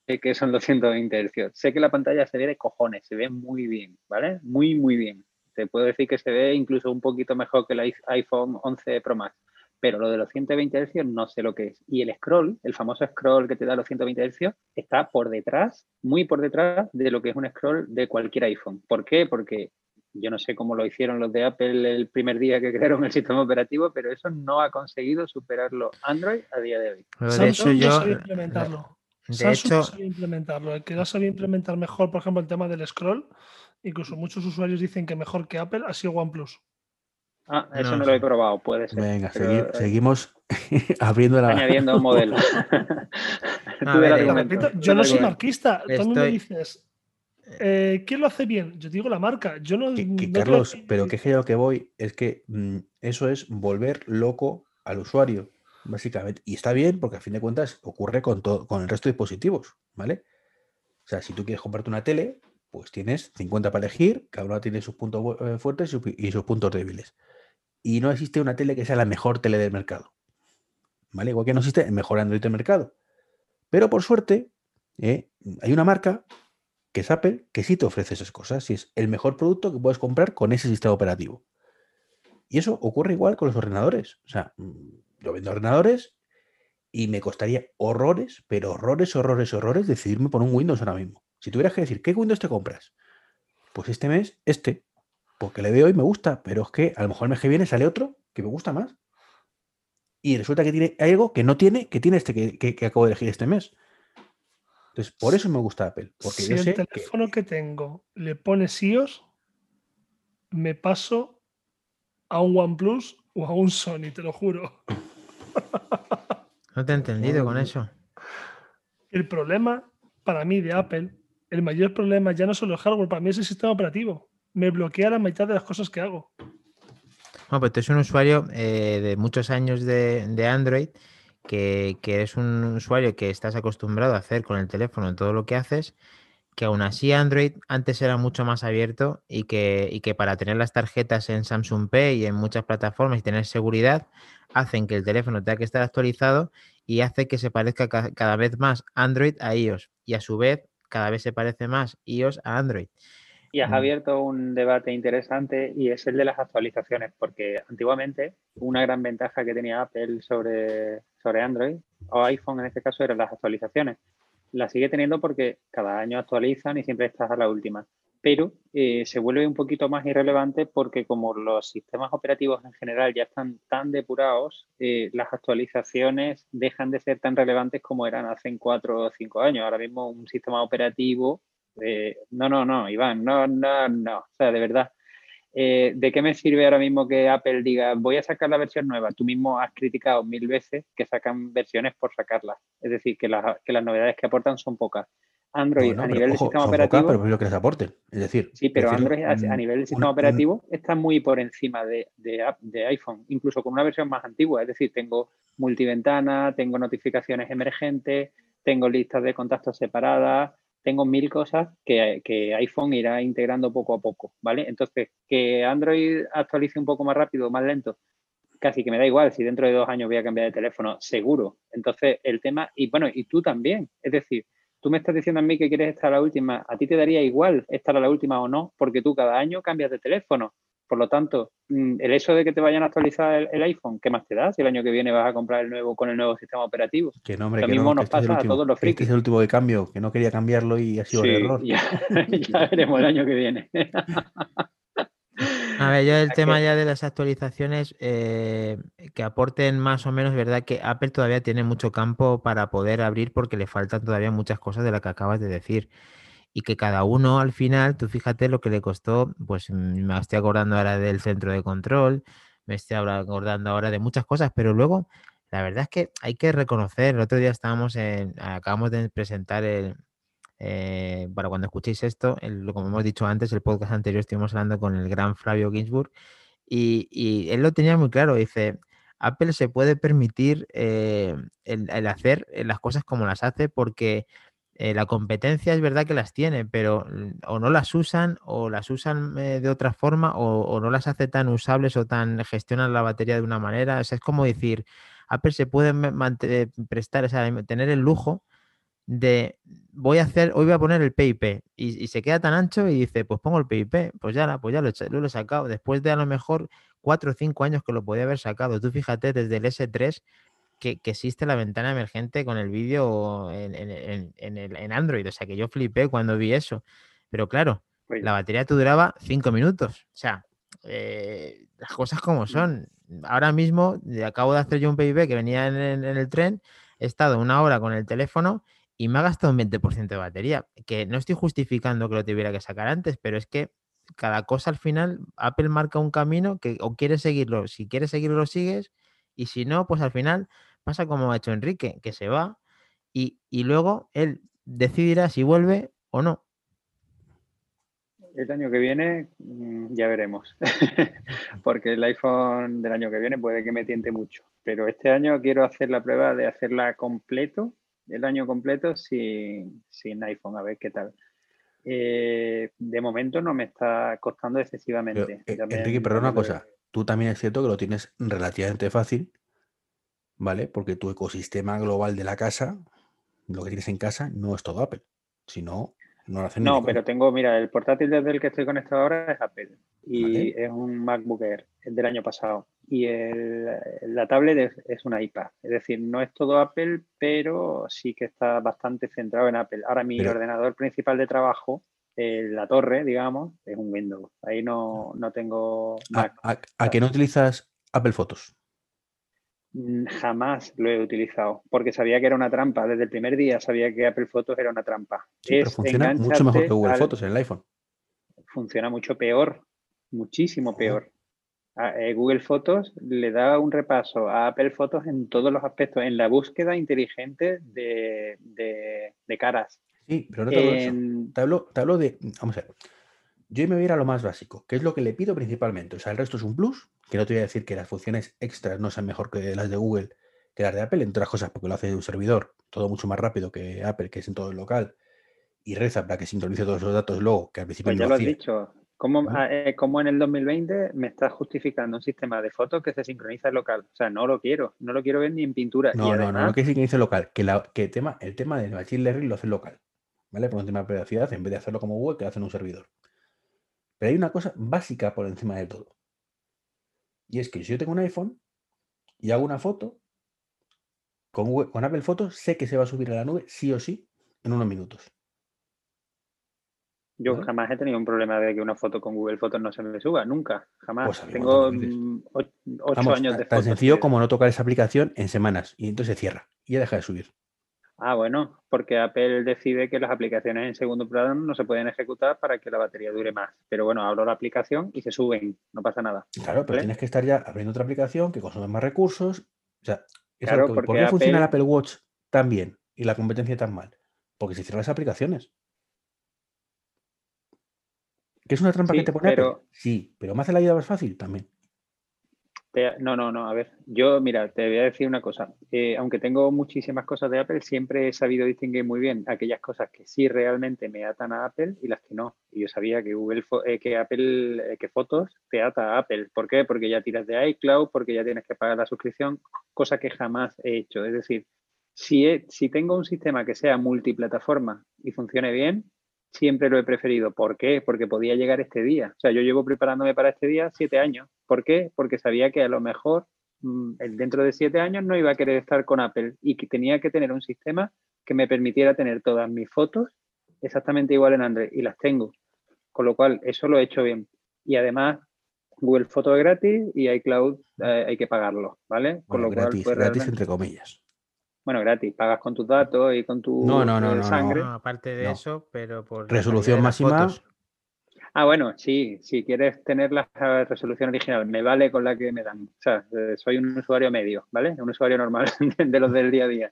que son 220 Hz. Sé que la pantalla se ve de cojones, se ve muy bien, ¿vale? Muy, muy bien. Te puedo decir que se ve incluso un poquito mejor que el iPhone 11 Pro Max. Pero lo de los 120 Hz no sé lo que es. Y el scroll, el famoso scroll que te da los 120 Hz, está por detrás, muy por detrás de lo que es un scroll de cualquier iPhone. ¿Por qué? Porque yo no sé cómo lo hicieron los de Apple el primer día que crearon el sistema operativo, pero eso no ha conseguido superarlo Android a día de hoy. Hecho, yo, implementarlo. De hecho, implementarlo. El que no sabía implementar mejor, por ejemplo, el tema del scroll, incluso muchos usuarios dicen que mejor que Apple ha sido OnePlus. Ah, eso no, lo he probado, puede ser. Venga, eh, seguimos abriendo la. Añadiendo modelos. yo no soy marquista. Tú me dices, eh, ¿quién lo hace bien? Yo digo la marca. Yo no. Carlos, pero que lo que voy es que mm, eso es volver loco al usuario básicamente. Y está bien porque a fin de cuentas ocurre con, todo, con el resto de dispositivos, ¿vale? O sea, si tú quieres comprarte una tele, pues tienes 50 para elegir, cada una tiene sus puntos eh, fuertes y sus puntos débiles. Y no existe una tele que sea la mejor tele del mercado. ¿Vale? Igual que no existe el mejor Android del mercado. Pero por suerte, eh, hay una marca que es Apple que sí te ofrece esas cosas. Y es el mejor producto que puedes comprar con ese sistema operativo. Y eso ocurre igual con los ordenadores. O sea, yo vendo ordenadores y me costaría horrores, pero horrores, horrores, horrores decidirme por un Windows ahora mismo. Si tuvieras que decir, ¿qué Windows te compras? Pues este mes, este. Porque le veo y me gusta, pero es que a lo mejor el mes que viene sale otro que me gusta más. Y resulta que tiene algo que no tiene, que tiene este que, acabo de elegir este mes. Entonces, por eso me gusta Apple. Porque si el teléfono que... que... tengo le pone iOS, me paso a un OnePlus o a un Sony, te lo juro. No te he entendido con eso. El problema para mí de Apple, el mayor problema ya no es solo el hardware, para mí es el sistema operativo. Me bloquea la mitad de las cosas que hago. No, pues tú eres un usuario eh, de muchos años de, Android, que, que es un usuario que estás acostumbrado a hacer con el teléfono en todo lo que haces que aún así Android antes era mucho más abierto y que, que para tener las tarjetas en Samsung Pay y en muchas plataformas y tener seguridad, hacen que el teléfono tenga que estar actualizado y hace que se parezca cada vez más Android a iOS y a su vez cada vez se parece más iOS a Android. Y has mm. abierto un debate interesante y es el de las actualizaciones, porque antiguamente una gran ventaja que tenía Apple sobre, sobre Android o iPhone en este caso eran las actualizaciones la sigue teniendo porque cada año actualizan y siempre estás a la última. Pero eh, se vuelve un poquito más irrelevante porque como los sistemas operativos en general ya están tan depurados, eh, las actualizaciones dejan de ser tan relevantes como eran hace cuatro o cinco años. Ahora mismo un sistema operativo, eh, no, no, no, Iván, no, no, no. O sea, de verdad, eh, ¿de qué me sirve ahora mismo que Apple diga voy a sacar la versión nueva? Tú mismo has criticado mil veces que sacan versiones por sacarlas. Es decir, que, las novedades que aportan son pocas. Android a nivel del sistema operativo. pero lo que les aporten. Es decir, sí, pero Android a, nivel del sistema operativo está muy por encima de, de, iPhone, incluso con una versión más antigua. Es decir, tengo multiventana, tengo notificaciones emergentes, tengo listas de contactos separadas, tengo mil cosas que, que, iPhone irá integrando poco a poco, ¿vale? Entonces, que Android actualice un poco más rápido, más lento, casi que me da igual si dentro de dos años voy a cambiar de teléfono, seguro. Entonces, el tema, y bueno, y tú también, es decir, tú me estás diciendo a mí que quieres estar a la última, a ti te daría igual estar a la última o no, porque tú cada año cambias de teléfono. Por lo tanto, mm, el hecho de que te vayan a actualizar el, iPhone, ¿qué más te da si el año que viene vas a comprar el nuevo con el nuevo sistema operativo? Que no, hombre, Lo mismo nos este pasa a todos los frikis. Este es el último de cambio, que no quería cambiarlo y ha sido un error. Ya, ya veremos el año que viene. A ver, yo el tema ya de las actualizaciones eh, que aporten más o menos, ¿verdad? Que Apple todavía tiene mucho campo para poder abrir porque le faltan todavía muchas cosas de las que acabas de decir. Y que cada uno al final, tú fíjate lo que le costó, pues mm, me estoy acordando ahora del centro de control, me estoy acordando ahora de muchas cosas, pero luego la verdad es que hay que reconocer, el otro día estábamos en, acabamos de presentar el, eh, bueno, cuando escuchéis esto, como hemos dicho antes, el podcast anterior estuvimos hablando con el gran Flavio Ginsburg y, él lo tenía muy claro. Dice, Apple se puede permitir eh, el, hacer las cosas como las hace porque eh, la competencia es verdad que las tiene, pero mm, o no las usan o las usan de otra forma o, no las hace tan usables o tan gestionan la batería de una manera. es como decir, Apple se puede prestar, o tener el lujo de voy a hacer, hoy voy a poner el PIP y, se queda tan ancho y dice, pues pongo el PIP, pues ya, pues ya lo, lo, he sacado, después de a lo mejor cuatro o cinco años que lo podía haber sacado. Tú fíjate desde el S3 que, existe la ventana emergente con el vídeo en, en, Android, o sea que yo flipé cuando vi eso, pero claro, la batería te duraba cinco minutos, o sea, eh, las cosas como son. Ahora mismo acabo de hacer yo un PIP que venía en el tren, he estado una hora con el teléfono y me ha gastado un 20% de batería, que no estoy justificando que lo tuviera que sacar antes, pero es que cada cosa al final, Apple marca un camino que o quieres seguirlo, si quieres seguirlo lo sigues, y si no, pues al final pasa como ha hecho Enrique, que se va y, luego él decidirá si vuelve o no. El año que viene mm, ya veremos, porque el iPhone del año que viene puede que me tiente mucho, pero este año quiero hacer la prueba de hacerla completo el año completo sin, iPhone, a ver qué tal. Eh, de momento no me está costando excesivamente. Eh, Enrique, pero una cosa, tú también es cierto que lo tienes relativamente fácil, ¿vale? Porque tu ecosistema global de la casa, lo que tienes en casa, no es todo Apple, sino no lo hacen No, pero tengo, mira, el portátil desde el que estoy conectado ahora es Apple y es un MacBook Air, es del año pasado y el, la tablet es, una iPad. Es decir, no es todo Apple, pero sí que está bastante centrado en Apple. Ahora mi ordenador principal de trabajo, la torre, digamos, es un Windows. Ahí no, tengo... Mac. ¿A, que no utilizas Apple Fotos? Mm, jamás lo he utilizado, porque sabía que era una trampa. Desde el primer día sabía que Apple Fotos era una trampa. pero funciona mucho mejor que Google Fotos en el iPhone. Funciona mucho peor, muchísimo peor. Eh, Google Fotos le da un repaso a Apple Fotos en todos los aspectos, en la búsqueda inteligente de, caras. Sí, pero no te hablo, de te hablo, te hablo de. Vamos a ver. Yo me voy a ir a lo más básico, que es lo que le pido principalmente. O sea, el resto es un plus, que no te voy a decir que las funciones extras no sean mejor que las de Google, que las de Apple, entre otras cosas, porque lo hace un servidor, todo mucho más rápido que Apple, que es en todo el local, y reza para que sincronice todos los datos luego, que al principio pues ya lo, has dicho, Ah, eh, ¿Cómo, en el 2020 me estás justificando un sistema de fotos que se sincroniza local? O sea, no lo quiero, no lo quiero ver ni en pintura. No, no, no, no que sincronice local, que, la, que tema, el tema del machine learning lo hace local, ¿vale? Por un tema de privacidad, en vez de hacerlo como web, que hace en un servidor. Pero hay una cosa básica por encima de todo. Y es que si yo tengo un iPhone y hago una foto, con, con Apple Photos sé que se va a subir a la nube sí o sí en unos minutos. Yo jamás he tenido un problema de que una foto con Google Fotos no se me suba, nunca, jamás. Pues Tengo mm, ocho años de Tan sencillo como no tocar esa aplicación en semanas y entonces se cierra y ya deja de subir. Ah, bueno, porque Apple decide que las aplicaciones en segundo plano no se pueden ejecutar para que la batería dure más. Pero bueno, abro la aplicación y se suben, no pasa nada. Claro, pero tienes que estar ya abriendo otra aplicación que consume más recursos. O sea, ¿por qué funciona el Apple Watch tan bien y la competencia tan mal? Porque se cierran las aplicaciones. ¿Que es una trampa que te pone? Pero... Sí, pero ¿me hace la vida más fácil? También. No, no, no, a ver, yo, mira, te voy a decir una cosa. Eh, aunque tengo muchísimas cosas de Apple, siempre he sabido distinguir muy bien aquellas cosas que sí realmente me atan a Apple y las que no. Y yo sabía que Google, eh, que Apple, eh, que Fotos te ata a Apple. ¿Por qué? Porque ya tiras de iCloud, porque ya tienes que pagar la suscripción, cosa que jamás he hecho. Es decir, si, si tengo un sistema que sea multiplataforma y funcione bien, siempre lo he preferido. ¿Por qué? Porque podía llegar este día. O sea, yo llevo preparándome para este día siete años. ¿Por qué? Porque sabía que a lo mejor mm, dentro de siete años no iba a querer estar con Apple y que tenía que tener un sistema que me permitiera tener todas mis fotos exactamente igual en Android y las tengo. Con lo cual, eso lo he hecho bien. Y además, Google Foto es gratis y iCloud eh, hay que pagarlo, ¿vale? Con lo gratis, cual, gratis entre comillas. Bueno, gratis, pagas con tus datos y con tu no, no, no, sangre. No, aparte de eso, pero por resolución máxima. Ah, bueno, sí, si quieres tener la resolución original, me vale con la que me dan. O sea, eh, soy un usuario medio, ¿vale? Un usuario normal de los del día a día,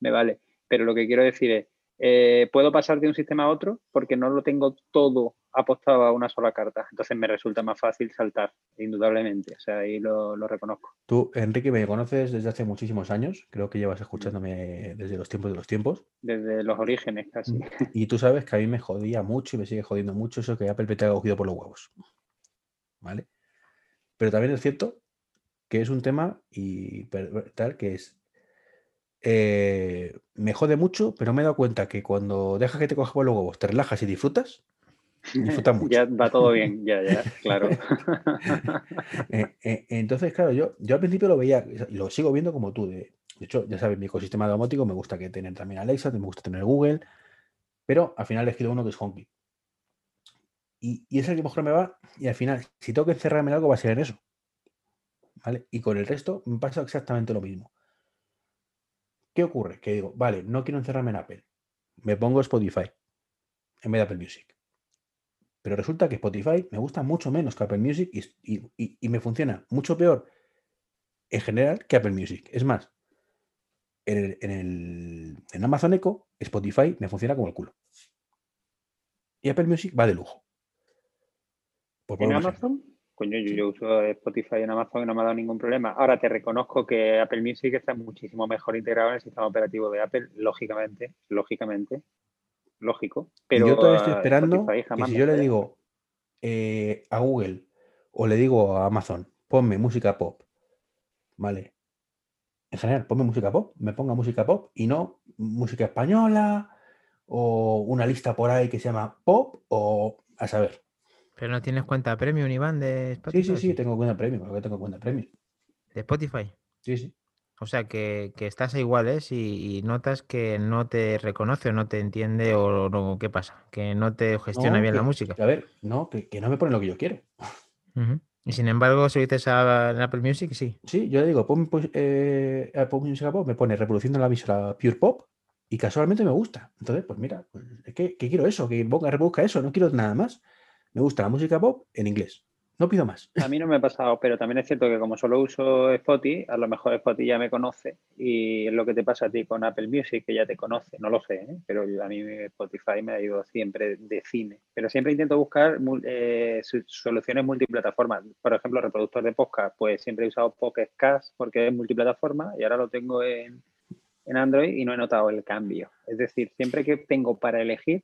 me vale. Pero lo que quiero decir es, eh, puedo pasar de un sistema a otro porque no lo tengo todo apostado a una sola carta. Entonces me resulta más fácil saltar, indudablemente. O sea, ahí lo, reconozco. Tú, Enrique, me conoces desde hace muchísimos años. Creo que llevas escuchándome desde los tiempos de los tiempos. Desde los orígenes, casi. Y tú sabes que a mí me jodía mucho y me sigue jodiendo mucho eso que Apple te ha cogido por los huevos. ¿Vale? Pero también es cierto que es un tema y tal que es eh, me jode mucho, pero me he dado cuenta que cuando dejas que te coja por los huevos, te relajas y disfrutas, disfrutas mucho. ya va todo bien, ya, ya, claro. Eh, eh, entonces, claro, yo, yo al principio lo veía y lo sigo viendo como tú. De, hecho, ya sabes, mi ecosistema domótico me gusta que tener también Alexa, me gusta tener Google, pero al final he elegido uno que es HomeKit. Y, y es el que mejor me va, y al final, si tengo que encerrarme en algo, va a ser en eso. ¿Vale? Y con el resto me pasa exactamente lo mismo. ¿Qué ocurre? Que digo, vale, no quiero encerrarme en Apple. Me pongo Spotify en vez de Apple Music. Pero resulta que Spotify me gusta mucho menos que Apple Music y, me funciona mucho peor en general que Apple Music. Es más, en, el, en, Amazon Echo, Spotify me funciona como el culo. Y Apple Music va de lujo. ¿En Amazon? Coño, yo, uso Spotify en Amazon y no me ha dado ningún problema. Ahora te reconozco que Apple Music está muchísimo mejor integrado en el sistema operativo de Apple, lógicamente, lógicamente, lógico. Pero yo todavía estoy esperando que si yo le digo eh, a Google o le digo a Amazon, ponme música pop, ¿vale? En general, ponme música pop, me ponga música pop y no música española o una lista por ahí que se llama pop o a saber. Pero no tienes cuenta premium, Iván, de Spotify. Sí, sí, sí, tengo cuenta premium, porque tengo cuenta premium. ¿De Spotify? Sí, sí. O sea, que, estás igual, ¿eh? y, notas que no te reconoce o no te entiende o no, ¿qué pasa? Que no te gestiona bien la música. A ver, no, que, no me pone lo que yo quiero. Y sin embargo, si dices a, Apple Music, sí. Sí, yo le digo, pon pues, eh, Apple Music Pop, me pone reproduciendo la emisora Pure Pop y casualmente me gusta. Entonces, pues mira, pues, es que, quiero eso, que ponga, reproduzca eso, no quiero nada más me gusta la música pop en inglés. No pido más. A mí no me ha pasado, pero también es cierto que como solo uso Spotify, a lo mejor Spotify ya me conoce y es lo que te pasa a ti con Apple Music, que ya te conoce, no lo sé, ¿eh? pero a mí Spotify me ha ido siempre de cine. Pero siempre intento buscar eh, soluciones multiplataformas. Por ejemplo, reproductor de podcast, pues siempre he usado Pocket Cast porque es multiplataforma y ahora lo tengo en, en Android y no he notado el cambio. Es decir, siempre que tengo para elegir,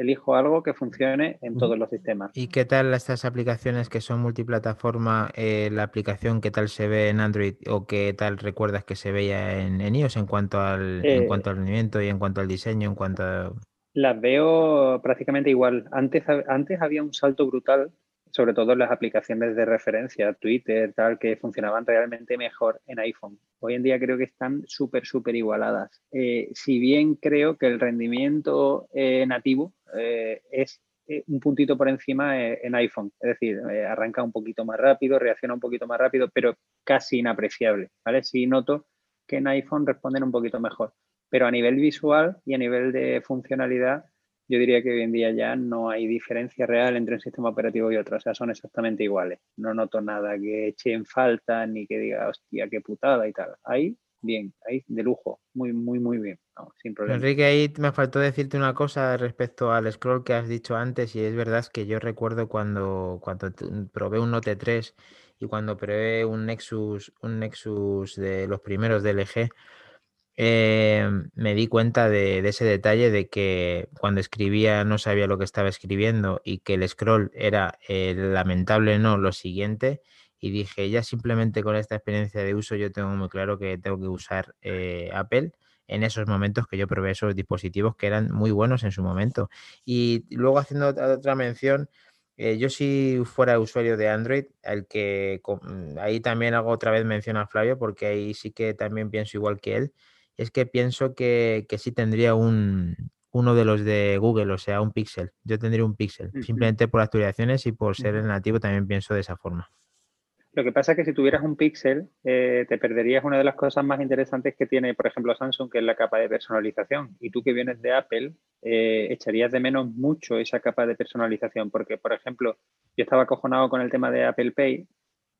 elijo algo que funcione en todos los sistemas. ¿Y qué tal estas aplicaciones que son multiplataforma? Eh, la aplicación, ¿qué tal se ve en Android o qué tal recuerdas que se veía en, iOS en cuanto, al, en eh, cuanto al rendimiento y en cuanto al diseño? En cuanto Las veo prácticamente igual. Antes, antes había un salto brutal sobre todo las aplicaciones de referencia, Twitter, tal, que funcionaban realmente mejor en iPhone. Hoy en día creo que están súper, súper igualadas. Eh, si bien creo que el rendimiento eh, nativo eh, es un puntito por encima en iPhone, es decir, arranca un poquito más rápido, reacciona un poquito más rápido, pero casi inapreciable, ¿vale? Sí noto que en iPhone responden un poquito mejor, pero a nivel visual y a nivel de funcionalidad yo diría que hoy en día ya no hay diferencia real entre un sistema operativo y otro, o sea, son exactamente iguales. No noto nada que eche en falta ni que diga, hostia, qué putada y tal. Ahí, bien, ahí de lujo, muy, muy, muy bien, sin problema. Enrique, ahí me faltó decirte una cosa respecto al scroll que has dicho antes, y es verdad que yo recuerdo cuando, cuando probé un Note 3 y cuando probé un Nexus, un Nexus de los primeros de LG, eh, me di cuenta de, ese detalle de que cuando escribía no sabía lo que estaba escribiendo y que el scroll era eh, lamentable no lo siguiente y dije ya simplemente con esta experiencia de uso yo tengo muy claro que tengo que usar eh, Apple en esos momentos que yo probé esos dispositivos que eran muy buenos en su momento y luego haciendo otra mención yo si fuera usuario de Android, el que mm, ahí también hago otra vez mención a Flavio, porque ahí sí que también pienso igual que él, es que pienso que, sí tendría un, uno de los de Google, o sea, un Pixel. Yo tendría un Pixel, simplemente por actualizaciones y por ser el nativo también pienso de esa forma. Lo que pasa es que si tuvieras un Pixel, eh, te perderías una de las cosas más interesantes que tiene, por ejemplo, Samsung, que es la capa de personalización. Y tú que vienes de Apple, eh, echarías de menos mucho esa capa de personalización, porque, por ejemplo, yo estaba acojonado con el tema de Apple Pay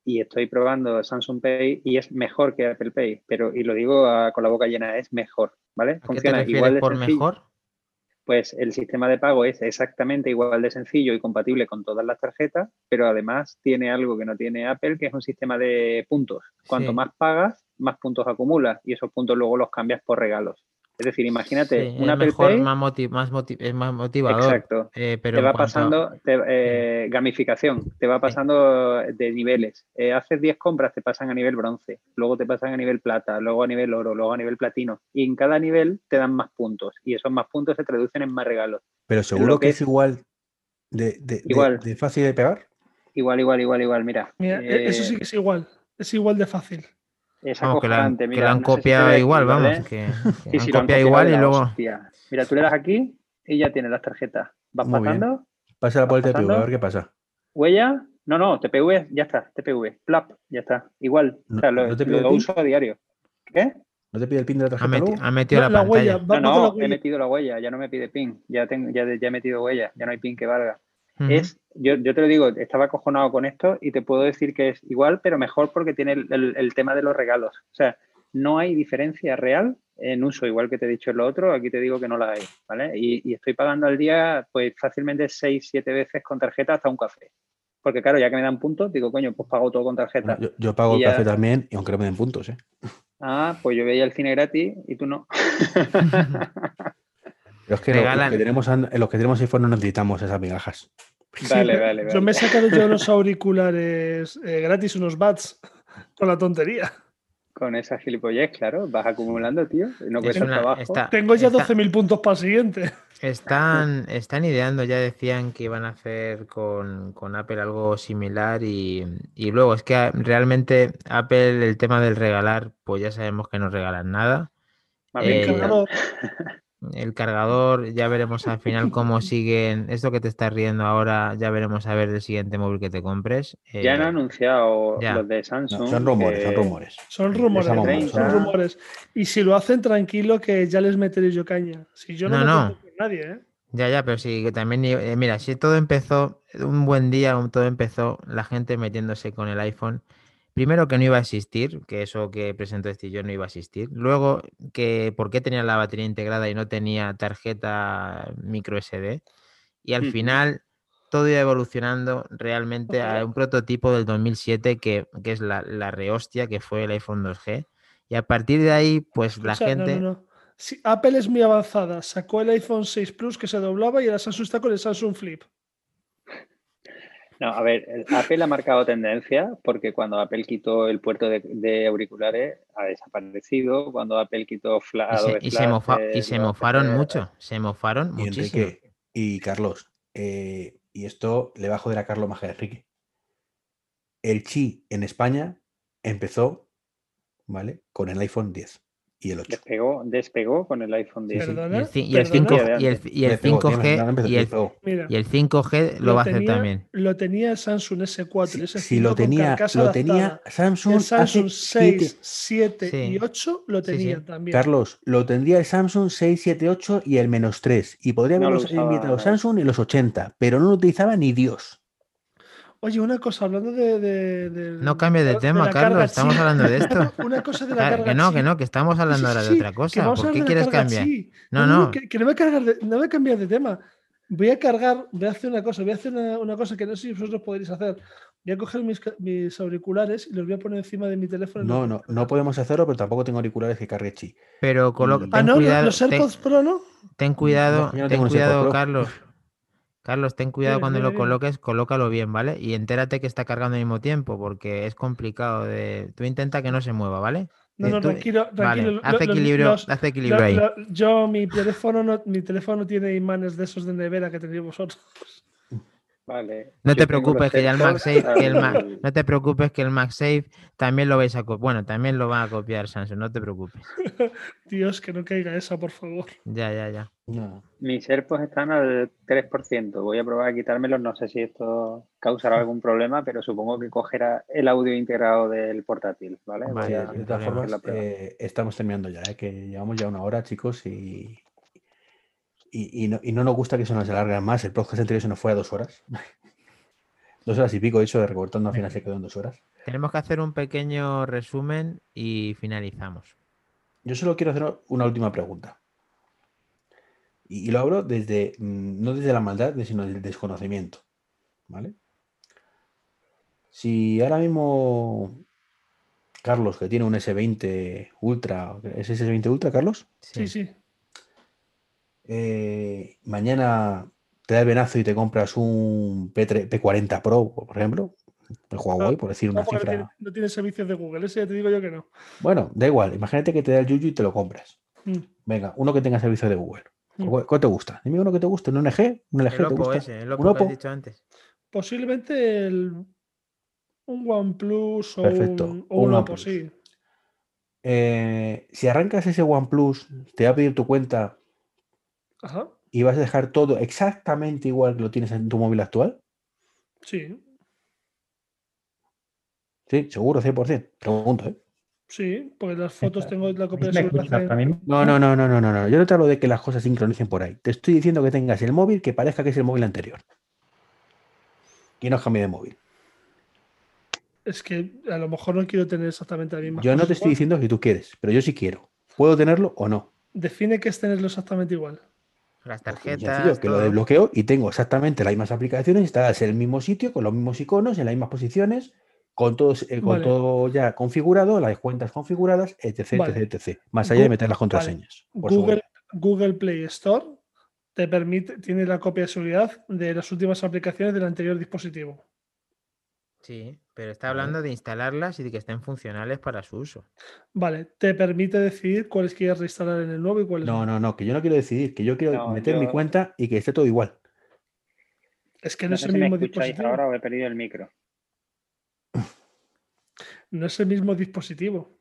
y estoy probando Samsung Pay y es mejor que Apple Pay, pero y lo digo con la boca llena, es mejor, ¿vale? Funciona igual de por mejor? Pues el sistema de pago es exactamente igual de sencillo y compatible con todas las tarjetas, pero además tiene algo que no tiene Apple, que es un sistema de puntos. Cuanto más pagas, más puntos acumulas y esos puntos luego los cambias por regalos. Es decir, imagínate una mejor, más, más, es más motivador. Exacto. Eh, pero te va pasando eh, gamificación, te va pasando de niveles. Eh, haces 10 compras, te pasan a nivel bronce, luego te pasan a nivel plata, luego a nivel oro, luego a nivel platino. Y en cada nivel te dan más puntos y esos más puntos se traducen en más regalos. Pero seguro que, es igual de, igual de, fácil de pegar. Igual, igual, igual, igual. Mira. Mira eso sí que es igual. Es igual de fácil. Es que la, han, copiado igual, vamos. Que, han copiado igual y luego. Mira, tú le das aquí y ya tienes las tarjetas. Vas pasando. Pasa por el TPV, a ver qué pasa. Huella. No, no, TPV, ya está. TPV. Plap, ya está.Igual. o sea, lo, lo uso a diario. ¿Qué? ¿No te pide el pin de la tarjeta? Ha, metido la, huella. No, no, he metido la huella. Ya no me pide pin. Ya, tengo, ya, ya he metido huella. Ya no hay pin que valga. Es, yo, yo, te lo digo, estaba acojonado con esto y te puedo decir que es igual, pero mejor porque tiene el, el, tema de los regalos. O sea, no hay diferencia real en uso, igual que te he dicho en lo otro, aquí te digo que no la hay, ¿vale? Y, y estoy pagando al día, pues fácilmente 6, 7 veces con tarjeta hasta un café. Porque claro, ya que me dan puntos, digo, coño, pues pago todo con tarjeta. yo, pago el café también, y aunque no me den puntos, ¿eh? Ah, pues yo veía el cine gratis y tú no. Pero es que los, que tenemos, los que tenemos iPhone no necesitamos esas migajas. Vale, vale, Yo me he sacado yo unos auriculares eh, gratis, unos bats, con la tontería. Con esa gilipollez, claro, vas acumulando, tío. No trabajo. Tengo ya 12.000 puntos para el siguiente. Están, están ideando, ya decían que iban a hacer con, Apple algo similar y, luego es que realmente Apple, el tema del regalar, pues ya sabemos que no regalan nada. el cargador, ya veremos al final cómo siguen. Esto que te estás riendo ahora, ya veremos a ver el siguiente móvil que te compres. ya han eh, anunciado los de Samsung. son rumores, son rumores. Son rumores, son rumores. Y si lo hacen tranquilo, que ya les meteré yo caña. Si yo no, no, nadie, ¿eh? Ya, ya, pero sí, que también, eh, mira, si todo empezó, un buen día, todo empezó, la gente metiéndose con el iPhone Primero que no iba a existir, que eso que presentó este yo no iba a existir. Luego que por qué tenía la batería integrada y no tenía tarjeta micro SD. Y al final todo iba evolucionando realmente a un prototipo del 2007 que, que es la, la, rehostia que fue el iPhone 2G. Y a partir de ahí, pues la gente... Apple es muy avanzada. Sacó el iPhone 6 Plus que se doblaba y ahora Samsung está con el Samsung Flip. No, a ver, Apple ha marcado tendencia porque cuando Apple quitó el puerto de, auriculares ha desaparecido. Cuando Apple quitó y se, y se, mofaron mucho, se mofaron y muchísimo. y Carlos, eh, y esto le va a joder a Carlos Maja Enrique. El Chi en España empezó, ¿vale? Con el iPhone 10 y el 8. Despegó, despegó con el iPhone 10. Y el, 5, y el, y el 5G, y el, y el 5G lo, va a hacer también. Lo tenía Samsung S4. Si, si lo tenía, lo tenía Samsung, el Samsung 6, 7 y 8 lo tenía también. Carlos, lo tendría el Samsung 6, 7, 8 y el menos 3. Y podría haberlos no invitado Samsung en los 80, pero no lo utilizaba ni Dios. Oye, una cosa, hablando de. no cambie de, tema, Carlos, estamos hablando de esto. una cosa de la carga. Que no, que no, que estamos hablando ahora de otra cosa. ¿Por qué quieres cambiar? No, no. Que, no, voy a cargar de, no voy a cambiar de tema. Voy a cargar, voy a hacer una cosa, voy a hacer una, cosa que no sé si vosotros podréis hacer. Voy a coger mis, auriculares y los voy a poner encima de mi teléfono. No, no, no podemos hacerlo, pero tampoco tengo auriculares que cargue chi. Pero colo- Y- Ah, ten no, no, cuidado, los ten- AirPods Pro no. Ten cuidado, no ten cuidado, Pro. Carlos. Carlos, ten cuidado cuando lo coloques, colócalo bien, ¿vale? Y entérate que está cargando al mismo tiempo, porque es complicado de. Tú intenta que no se mueva, ¿vale? No, Eh, no, tú- tranquilo, tranquilo. Vale, haz equilibrio, los- haz equilibrio ahí. yo, mi teléfono, no, mi teléfono tiene imanes de esos de nevera que tenéis vosotros. Vale. No te preocupes que ya el MagSafe, que el no te preocupes que el MagSafe también lo vais a copiar. Bueno, también lo va a copiar Samsung, no te preocupes. Dios, que no caiga esa, por favor. Ya, ya, ya. No. Mis AirPods están al 3%. Voy a probar a quitármelos. No sé si esto causará algún problema, pero supongo que cogerá el audio integrado del portátil. ¿vale? De todas formas, prueba. eh, estamos terminando ya, eh, que llevamos ya una hora, chicos, y, y, y no, y no nos gusta que se nos alargue más. El podcast anterior se nos fue a dos horas. dos horas y pico, de hecho, de recortando al final se quedó en dos horas. Tenemos que hacer un pequeño resumen y finalizamos. Yo solo quiero hacer una última pregunta. Y, y lo abro desde, mm, no desde la maldad, sino desde el desconocimiento. ¿Vale? Si ahora mismo Carlos, que tiene un S20 Ultra, ¿es S20 Ultra, Carlos? Sí, sí. Eh, mañana te da el venazo y te compras un P3 P40 Pro, por ejemplo, el Huawei, por decir una No, cifra. tiene, no tiene servicios de Google, ese ya te digo yo que no. Bueno, da igual, imagínate que te da el Yuyu y te lo compras. Mm, Venga, uno que tenga servicio de Google. Mm. ¿Cuál, te gusta? Dime uno que te guste, un LG, un LG El te gusta. ese, el ¿Un Oppo que has dicho antes. Posiblemente el, un OnePlus o Perfecto, un, o un un Oppo, OnePlus. sí. Eh, si arrancas ese OnePlus, te va a pedir tu cuenta Ajá, y vas a dejar todo exactamente igual que lo tienes en tu móvil actual. sí, Sí, seguro, 100%. Pregunto, ¿eh? sí, porque las fotos tengo la copia de ¿Me seguridad. escuchas en- ahora mismo? No, no, no, no, no, no, no. Yo no te hablo de que las cosas sincronicen por ahí. Te estoy diciendo que tengas el móvil que parezca que es el móvil anterior. Y no cambie de móvil. Es que a lo mejor no quiero tener exactamente la misma Yo no te estoy igual. diciendo si tú quieres, pero yo sí quiero. ¿Puedo tenerlo o no? Define que es tenerlo exactamente igual. Las Pues tarjetas. sencillo, que lo desbloqueo y tengo exactamente las mismas aplicaciones instaladas en el mismo sitio, con los mismos iconos, en las mismas posiciones, con, todos, eh, con Vale. todo ya configurado, las cuentas configuradas, etc, Vale. etc, etc. Más allá de Gu- meter las contraseñas. Google. Google Play Store te permite, tiene la copia de seguridad de las últimas aplicaciones del anterior dispositivo. Sí, pero está Vale. hablando de instalarlas y de que estén funcionales para su uso. Vale, te permite decidir cuáles quieres reinstalar en el nuevo y cuáles No, no, no, que yo no quiero decidir, que yo quiero No, meter mi cuenta y que esté todo igual. Es que no, No es el si mismo dispositivo. ahora o he perdido el micro. No es el mismo dispositivo.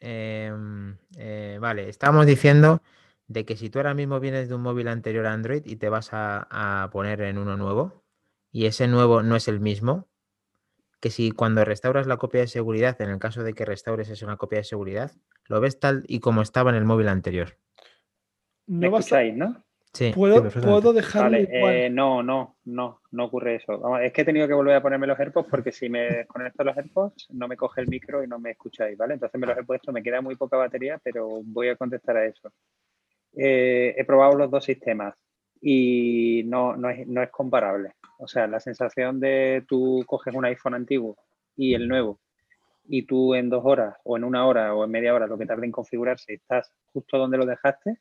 Em, eh, vale, estábamos diciendo de que si tú ahora mismo vienes de un móvil anterior a Android y te vas a, a poner en uno nuevo y ese nuevo no es el mismo, que si cuando restauras la copia de seguridad, en el caso de que restaures es una copia de seguridad, lo ves tal y como estaba en el móvil anterior. ¿Me No basta- escucháis, no? Sí, puedo, perfectamente. puedo dejarlo Vale, igual. eh, no, no, no, no ocurre eso. Vamos, es que he tenido que volver a ponerme los AirPods porque si me desconecto los AirPods no me coge el micro y no me escucháis, ¿vale? Entonces me los he puesto, me queda muy poca batería, pero voy a contestar a eso. Eh, he probado los dos sistemas y no, no, es, no es comparable. O sea, la sensación de tú coges un iPhone antiguo y el nuevo y tú en dos horas o en una hora o en media hora, lo que tarde en configurarse, estás justo donde lo dejaste,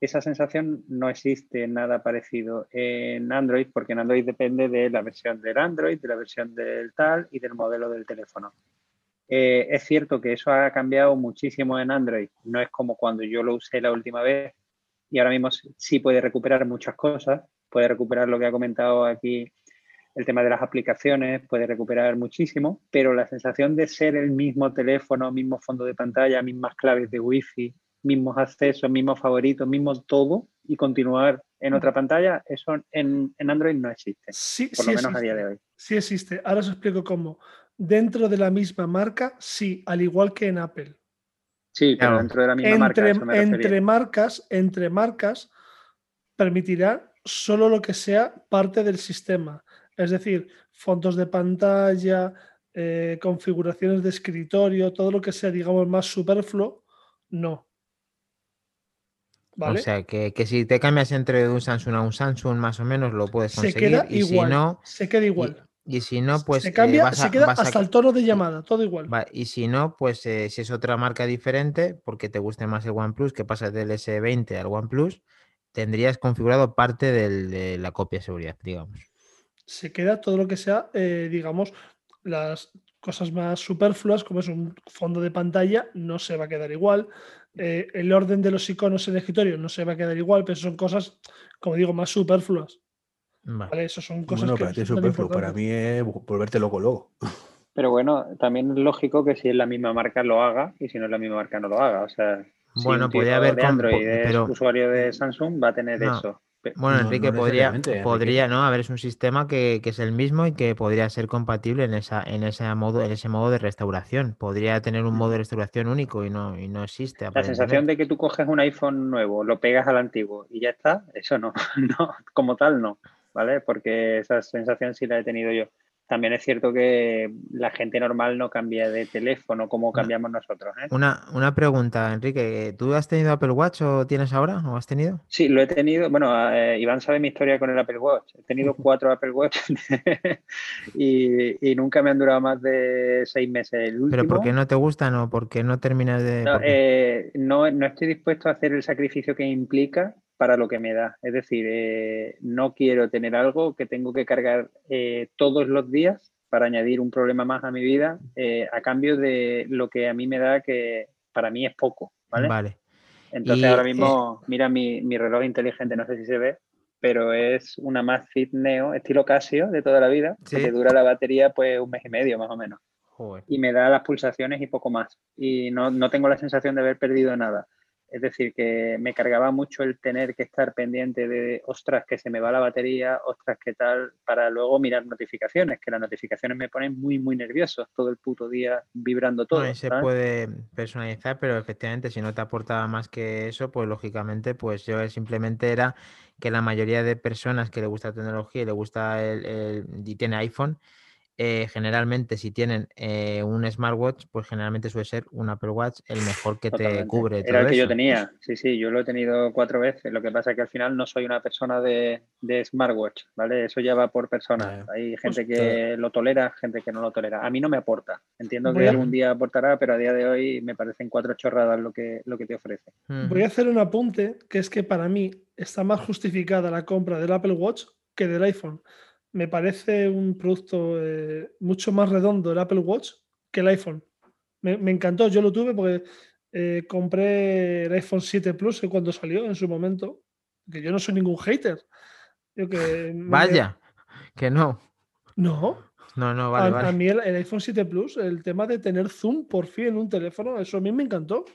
esa sensación no existe nada parecido en Android, porque en Android depende de la versión del Android, de la versión del tal y del modelo del teléfono. Eh, es cierto que eso ha cambiado muchísimo en Android. No es como cuando yo lo usé la última vez y ahora mismo sí puede recuperar muchas cosas. Puede recuperar lo que ha comentado aquí el tema de las aplicaciones, puede recuperar muchísimo, pero la sensación de ser el mismo teléfono, mismo fondo de pantalla, mismas claves de Wi-Fi, mismos accesos, mismos favoritos, mismo todo y continuar en otra pantalla, eso en, en Android no existe, Sí, por sí lo menos a existe, día de hoy. sí existe. Ahora os explico cómo. Dentro de la misma marca, sí, al igual que en Apple. Sí, pero Claro. dentro de la misma marca, Entre, a eso me refería. entre marcas, entre marcas, permitirá solo lo que sea parte del sistema. Es decir, fondos de pantalla, eh, configuraciones de escritorio, todo lo que sea, digamos, más superfluo, no. ¿Vale? O sea, que, que si te cambias entre un Samsung a un Samsung, más o menos lo puedes se conseguir. queda y igual. si no, se queda y- igual. Y si no, pues. se eh, cambia, vas a- se queda vas hasta el tono de llamada, todo igual. Y si no, pues eh, si es otra marca diferente, porque te guste más el OnePlus, que pasas del S20 al OnePlus, tendrías configurado parte del- de la copia de seguridad, digamos. Se queda todo lo que sea, eh, digamos, las cosas más superfluas, como es un fondo de pantalla, no se va a quedar igual. El orden de los iconos en el escritorio no se va a quedar igual, pero son cosas, como digo, más superfluas. Vale. ¿vale? Eso son cosas Bueno, que para ti es superfluo, para mí es volverte loco luego. Pero bueno, también es lógico que si es la misma marca lo haga y si no es la misma marca no lo haga. O sea, si Bueno, tío podría haber de Android po- es pero- usuario de Samsung va a tener No. eso. Bueno, No, Enrique, no podría, podría, ¿no? A ver, es un sistema que, que es el mismo y que podría ser compatible en esa, en ese modo, en ese modo de restauración. Podría tener un modo de restauración único y no, y no existe. La sensación de que tú coges un iPhone nuevo, lo pegas al antiguo y ya está, eso no, no, como tal no, ¿vale? Porque esa sensación sí la he tenido yo. También es cierto que la gente normal no cambia de teléfono como cambiamos nosotros, ¿eh? Una, una pregunta, Enrique. ¿Tú has tenido Apple Watch o tienes ahora? ¿O has tenido? Sí, lo he tenido. Bueno, eh, Iván sabe mi historia con el Apple Watch. He tenido cuatro Apple Watch y, y nunca me han durado más de seis meses. El último, ¿Pero por qué no te gustan o por qué no terminas de...? no, eh, no, no estoy dispuesto a hacer el sacrificio que implica para lo que me da. Es decir, eh, no quiero tener algo que tengo que cargar eh, todos los días para añadir un problema más a mi vida eh, a cambio de lo que a mí me da que para mí es poco, ¿vale? Vale. Entonces Y, ahora mismo, mira mi, mi reloj inteligente, no sé si se ve, pero es una Amazfit Neo estilo Casio de toda la vida, que Sí. dura la batería pues un mes y medio más o menos. Joder. Y me da las pulsaciones y poco más. Y no, no tengo la sensación de haber perdido nada. Es decir, que me cargaba mucho el tener que estar pendiente de, ostras, que se me va la batería, ostras, qué tal, para luego mirar notificaciones, que las notificaciones me ponen muy, muy nervioso todo el puto día vibrando todo. No, se puede personalizar, pero efectivamente si no te aportaba más que eso, pues lógicamente, pues yo simplemente era que la mayoría de personas que le gusta la tecnología y le gusta el, el- y tiene iPhone, eh, generalmente si tienen eh, un smartwatch, pues generalmente suele ser un Apple Watch el mejor que te cubre Era todo el que yo tenía, sí, sí, yo lo he tenido cuatro veces. Lo que pasa es que al final no soy una persona de, de smartwatch, ¿vale? Eso ya va por personas. Vale. Hay gente Hostia. que lo tolera, gente que no lo tolera. A mí no me aporta. Entiendo Voy que a- algún día aportará, pero a día de hoy me parecen cuatro chorradas lo que, lo que te ofrece. Voy a hacer un apunte, que es que para mí está más justificada la compra del Apple Watch que del iPhone. Me parece un producto eh, mucho más redondo el Apple Watch que el iPhone. Me, me encantó, yo lo tuve porque eh, compré el iPhone 7 Plus cuando salió en su momento, que yo no soy ningún hater. Yo que me- Vaya, que no. No, No, no, a, vale, a mí el, el iPhone 7 Plus, el tema de tener zoom por fin en un teléfono, eso a mí me encantó.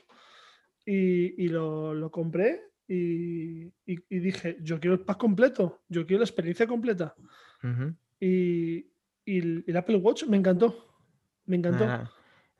Y, y lo, lo compré y, y- y dije, yo quiero el pack completo, yo quiero la experiencia completa. Y, y el, Apple Watch me encantó, me encantó. Nada,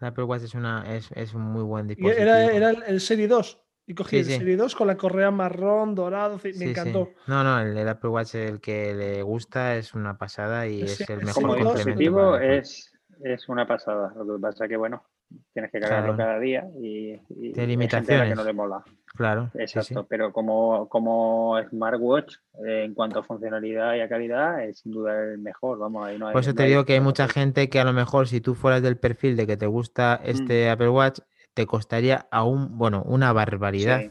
el Apple Watch es, una, es, es un muy buen dispositivo. era, era el, el Serie 2. Y cogí Sí, el sí. Serie 2 con la correa marrón, dorado, me Sí, sí. encantó. No, no, el, el Apple Watch el que le gusta es una pasada y es el mejor complemento. dispositivo el es, es una pasada. Lo que pasa es que, bueno, tienes que cargarlo Claro. cada día y, y Tiene hay gente a la que no limitaciones. le mola. Claro, sí, sí. Exacto, pero como, como smartwatch, eh, en cuanto a funcionalidad y a calidad, es sin duda el mejor. Vamos, ahí no hay. Por eso no te digo que hay mucha gente que a lo mejor si tú fueras del perfil de que te gusta Mm. este Apple Watch, te costaría aún, bueno, una barbaridad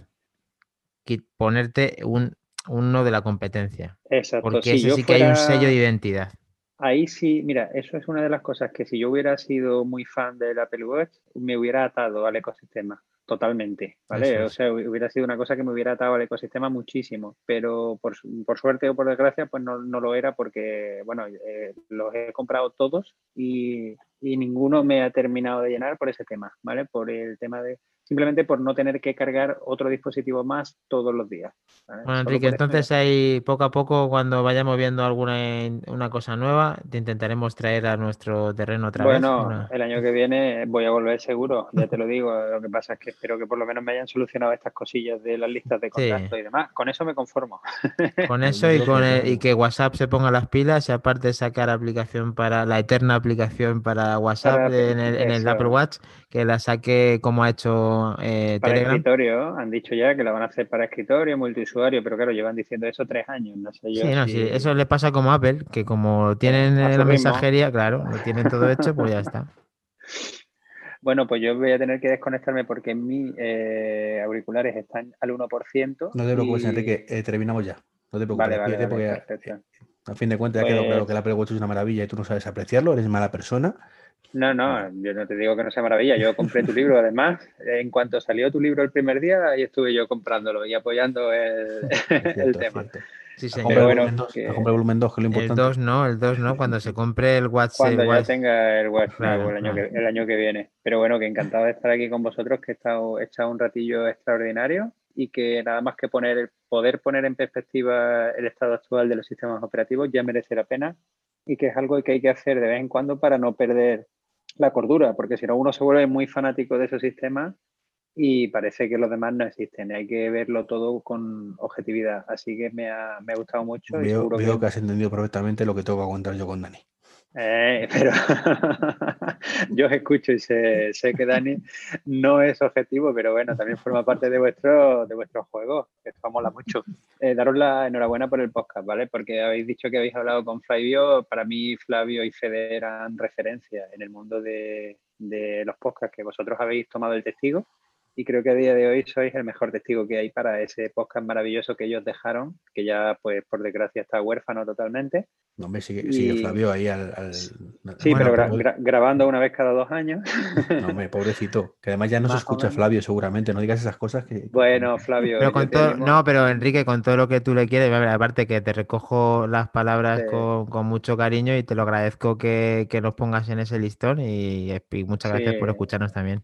Sí. ponerte un, uno de la competencia. Exacto. Porque si ese sí que hay un sello de identidad. Ahí sí, mira, eso es una de las cosas que si yo hubiera sido muy fan del Apple Watch, me hubiera atado al ecosistema totalmente, ¿vale? O sea, hu- hubiera sido una cosa que me hubiera atado al ecosistema muchísimo, pero por, por suerte o por desgracia, pues no, no lo era porque, bueno, eh, los he comprado todos y, y ninguno me ha terminado de llenar por ese tema, ¿vale? Por el tema de, simplemente por no tener que cargar otro dispositivo más todos los días. ¿vale? Bueno, Enrique, entonces ahí poco a poco, cuando vayamos viendo alguna una cosa nueva, te intentaremos traer a nuestro terreno otra Bueno, vez. una- el año que viene voy a volver seguro, ya te lo digo. Lo que pasa es que espero que por lo menos me hayan solucionado estas cosillas de las listas de contacto y demás. Con eso me conformo. Con eso y, con el- y que WhatsApp se ponga las pilas y aparte de sacar aplicación para la eterna aplicación para WhatsApp Para- en, el, en el eso. Apple Watch, que la saque como ha hecho eh, Para Telegram. escritorio, han dicho ya que la van a hacer para escritorio, multiusuario, pero claro, llevan diciendo eso tres años. No sé yo. Sí, no, si- sí, eso le pasa como a Apple, que como tienen a eh, la mensajería, claro, lo tienen todo hecho, pues ya está. Bueno, pues yo voy a tener que desconectarme porque mis eh, auriculares están al 1%. No te preocupes, y- Enrique, eh, terminamos ya. No te preocupes, Vale, vale, despídete vale, porque a fin de cuentas ya quedó claro Pues- que el Apple Watch es una maravilla y tú no sabes apreciarlo, eres mala persona. No, no, yo no te digo que no sea maravilla. Yo compré tu libro, además. En cuanto salió tu libro el primer día, ahí estuve yo comprándolo y apoyando el, el tema. cierto. Sí, señor. el bueno, volumen 2, que- a comprar el volumen 2, que es lo El importante. 2 no, el 2 no, cuando se compre el WhatsApp. Cuando ya WhatsApp- tenga el Claro, nuevo el año, claro. que, el año que viene. Pero bueno, que encantado de estar aquí con vosotros, que he estado, he echado un ratillo extraordinario y que nada más que poner, poder poner en perspectiva el estado actual de los sistemas operativos ya merece la pena y que es algo que hay que hacer de vez en cuando para no perder la cordura, porque si no uno se vuelve muy fanático de esos sistemas y parece que los demás no existen. Hay que verlo todo con objetividad. Así que me ha, me ha gustado mucho y Veo, seguro veo que que has entendido perfectamente lo que tengo que aguantar yo con Dani. Eh, pero yo escucho y sé, sé que Dani no es objetivo, pero bueno, también forma parte de vuestro, de vuestro juego, que esto mola mucho. Eh, daros la enhorabuena por el podcast, ¿vale? Porque habéis dicho que habéis hablado con Flavio. Para mí, Flavio y Fede eran referencias en el mundo de, de los podcasts que vosotros habéis tomado el testigo. Y creo que a día de hoy sois el mejor testigo que hay para ese podcast maravilloso que ellos dejaron, que ya, pues, por desgracia está huérfano totalmente. No, hombre, sigue, sigue Y- Flavio ahí al. al- Sí, Bueno, pero gra- pobre- gra- grabando una vez cada dos años. No, hombre, pobrecito. Que además ya no se escucha. Flavio, seguramente. No digas esas cosas que. Bueno, Flavio. Pero con todo, no, pero Enrique, con todo lo que tú le quieres, aparte que te recojo las palabras Sí. con, con mucho cariño y te lo agradezco que, que nos pongas en ese listón y, y muchas gracias por escucharnos también.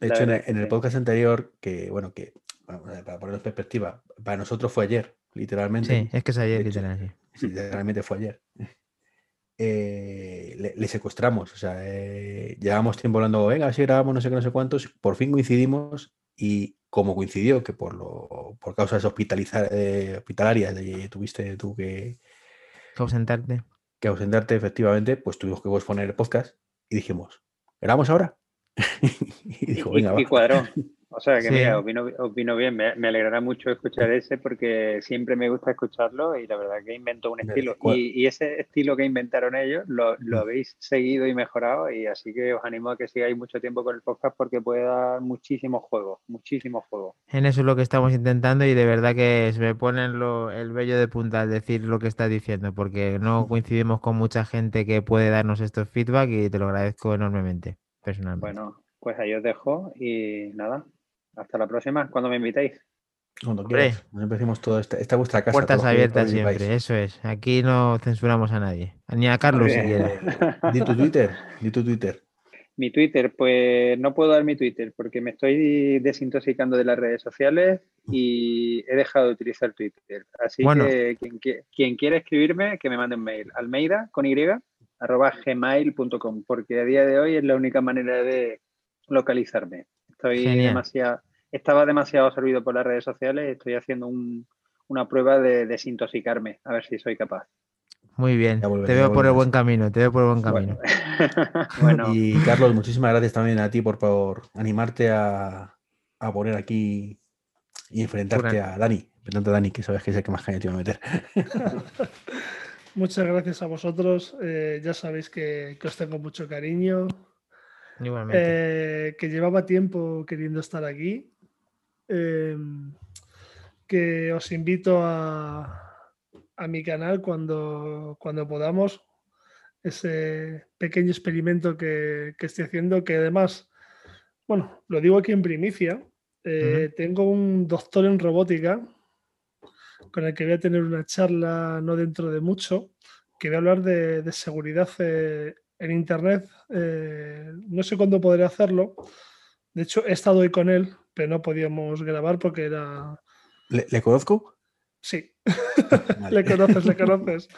De hecho, en el, en podcast anterior, que bueno, que bueno, para ponerlo en perspectiva, para nosotros fue ayer, literalmente. Sí, es que es ayer, hecho, literal, sí. Sí, literalmente fue ayer. Eh, le, le secuestramos, o sea, eh, llevábamos tiempo hablando, venga, si grabamos no sé qué, no sé cuántos, por fin coincidimos y como coincidió que por lo por causas hospitalizar, eh, hospitalarias tuviste tú que, Que ausentarte. que ausentarte efectivamente, pues tuvimos que posponer el podcast y dijimos, ¿grabamos ahora? Y Y, dijo, y- venga, va. y cuadró. O sea que Sí. mira, opino, opino bien. Me, me alegrará mucho escuchar ese porque siempre me gusta escucharlo y la verdad que inventó un estilo. Y, y ese estilo que inventaron ellos lo, lo Mm. habéis seguido y mejorado y así que os animo a que sigáis mucho tiempo con el podcast porque puede dar muchísimos juegos, muchísimos juegos. En eso es lo que estamos intentando y de verdad que se me pone lo- el vello de punta al decir lo que estás diciendo, porque no coincidimos con mucha gente que puede darnos estos feedback y te lo agradezco enormemente, personalmente. Bueno, pues ahí os dejo y nada, hasta la próxima, cuando me invitéis. Cuando quieras. Nos empecemos todo. Esta, esta es vuestra casa. Puertas abiertas siempre, vais. eso es. Aquí no censuramos a nadie, ni a Carlos si quiere. Di tu Twitter, di tu Twitter. Mi Twitter, pues no puedo dar mi Twitter porque me estoy desintoxicando de las redes sociales y he dejado de utilizar Twitter. Así Bueno. que quien, qui- quien quiera escribirme, que me mande un mail. Almeida con y arroba gmail.com porque a día de hoy es la única manera de localizarme. Estoy demasiado, estaba demasiado servido por las redes sociales estoy haciendo un- una prueba de desintoxicarme, a ver si soy capaz. Muy bien, volveré, te veo por el buen camino, te veo por el buen camino. Bueno, bueno, Y Carlos, muchísimas gracias también a ti por, por animarte a, a poner aquí y enfrentarte Pura- a Dani. Enfrentarte a Dani, que sabes que es el que más caña te iba a meter. Muchas gracias a vosotros. eh, ya sabéis que, que os tengo mucho cariño. Igualmente. eh, que llevaba tiempo queriendo estar aquí. em, que os invito a, a mi canal cuando, cuando podamos. Ese pequeño experimento que, que estoy haciendo, que además, bueno, lo digo aquí en primicia. eh, Tengo un doctor en robótica con el que voy a tener una charla no dentro de mucho, que voy a hablar de, de seguridad eh, en Internet. eh, no sé cuándo podré hacerlo. De hecho, he estado hoy con él, pero no podíamos grabar porque era... ¿Le, le conozco? Sí, Vale. le conoces, le conoces.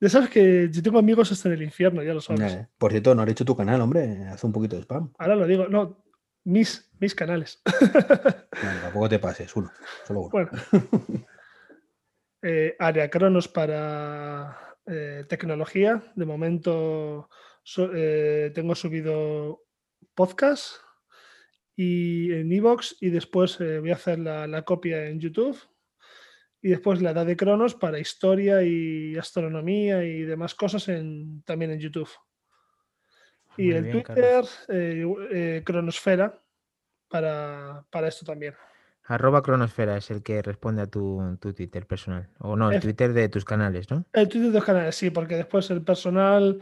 Ya sabes que yo tengo amigos hasta en el infierno, ya lo sabes. Por cierto, no has hecho tu canal, hombre. Haz un poquito de spam. Ahora lo digo, no, mis, mis canales. Bueno, tampoco te pases, uno. Solo uno. Bueno. Eh, área Cronos para eh, tecnología. De momento so- eh, tengo subido podcast y en Evox y después voy a hacer la, la copia en YouTube y después la edad de Cronos para historia y astronomía y demás cosas en, también en YouTube. Y el bien, Twitter, Cronosfera, para, para esto también. Arroba Cronosfera es el que responde a tu, tu Twitter personal. O no, el Twitter de tus canales, ¿no? El Twitter de los canales, sí, porque después el personal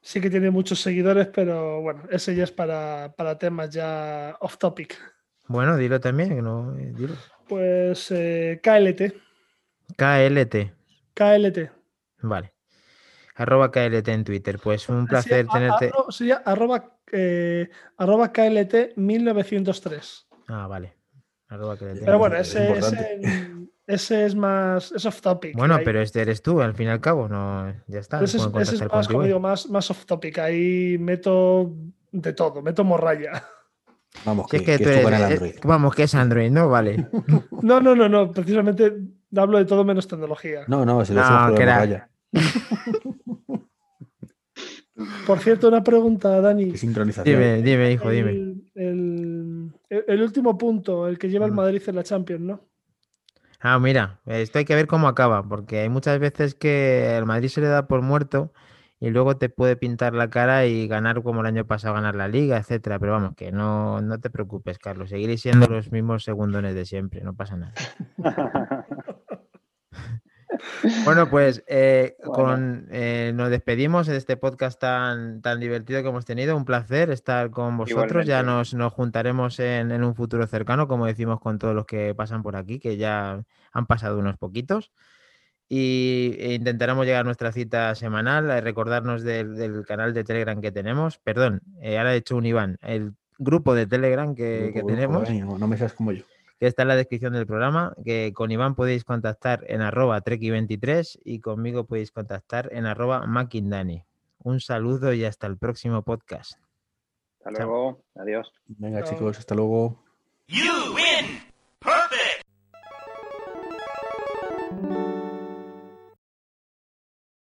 sí que tiene muchos seguidores, pero bueno, ese ya es para, para temas ya off topic. Bueno, dilo también, que no, eh, dilo. Pues eh, KLT, KLT. KLT. Vale. Arroba KLT en Twitter. Pues un placer tenerte. a- no, sería arroba, eh, arroba KLT 1903. Ah, vale. Arroba. Pero bueno, es ese, importante. ese, ese es más, es off topic. Bueno, pero este eres tú, al fin y al cabo, no, ya está. ese es, ese más, como digo, más, más off topic. Ahí meto de todo, meto morralla. Vamos, Si que, es que que tú eres- en Android. vamos, que es Android, ¿no? Vale. No, no, no, no. Precisamente hablo de todo menos tecnología. No, no, si lo No, hacemos morralla. Por cierto, una pregunta, Dani. Qué sincronización. Dime, dime, hijo, dime. El, el- el- último punto, el que lleva el. Madrid en la Champions, ¿no? Ah, mira, esto hay que ver cómo acaba, porque hay muchas veces que el Madrid se le da por muerto y luego te puede pintar la cara y ganar como el año pasado, ganar la liga, etcétera. Pero vamos, que no, no te preocupes, Carlos. Seguiréis siendo los mismos segundones de siempre, no pasa nada. Bueno, pues eh, Bueno. con, eh, nos despedimos de este podcast tan, tan divertido que hemos tenido. Un placer estar con vosotros. Ya nos, nos juntaremos en, en un futuro cercano, como decimos con todos los que pasan por aquí, que ya han pasado unos poquitos. Y e intentaremos llegar a nuestra cita semanal, a recordarnos del, del canal de Telegram que tenemos. Perdón, eh, ahora he hecho un Iván, el grupo de Telegram que, que Grupo, tenemos no me seas como yo. Que está en la descripción del programa, que con Iván podéis contactar en arroba treki23 y conmigo podéis contactar en arroba makindani. Un saludo y hasta el próximo podcast. Hasta Chao. luego. Adiós. Venga, Chao. chicos, hasta luego. You win!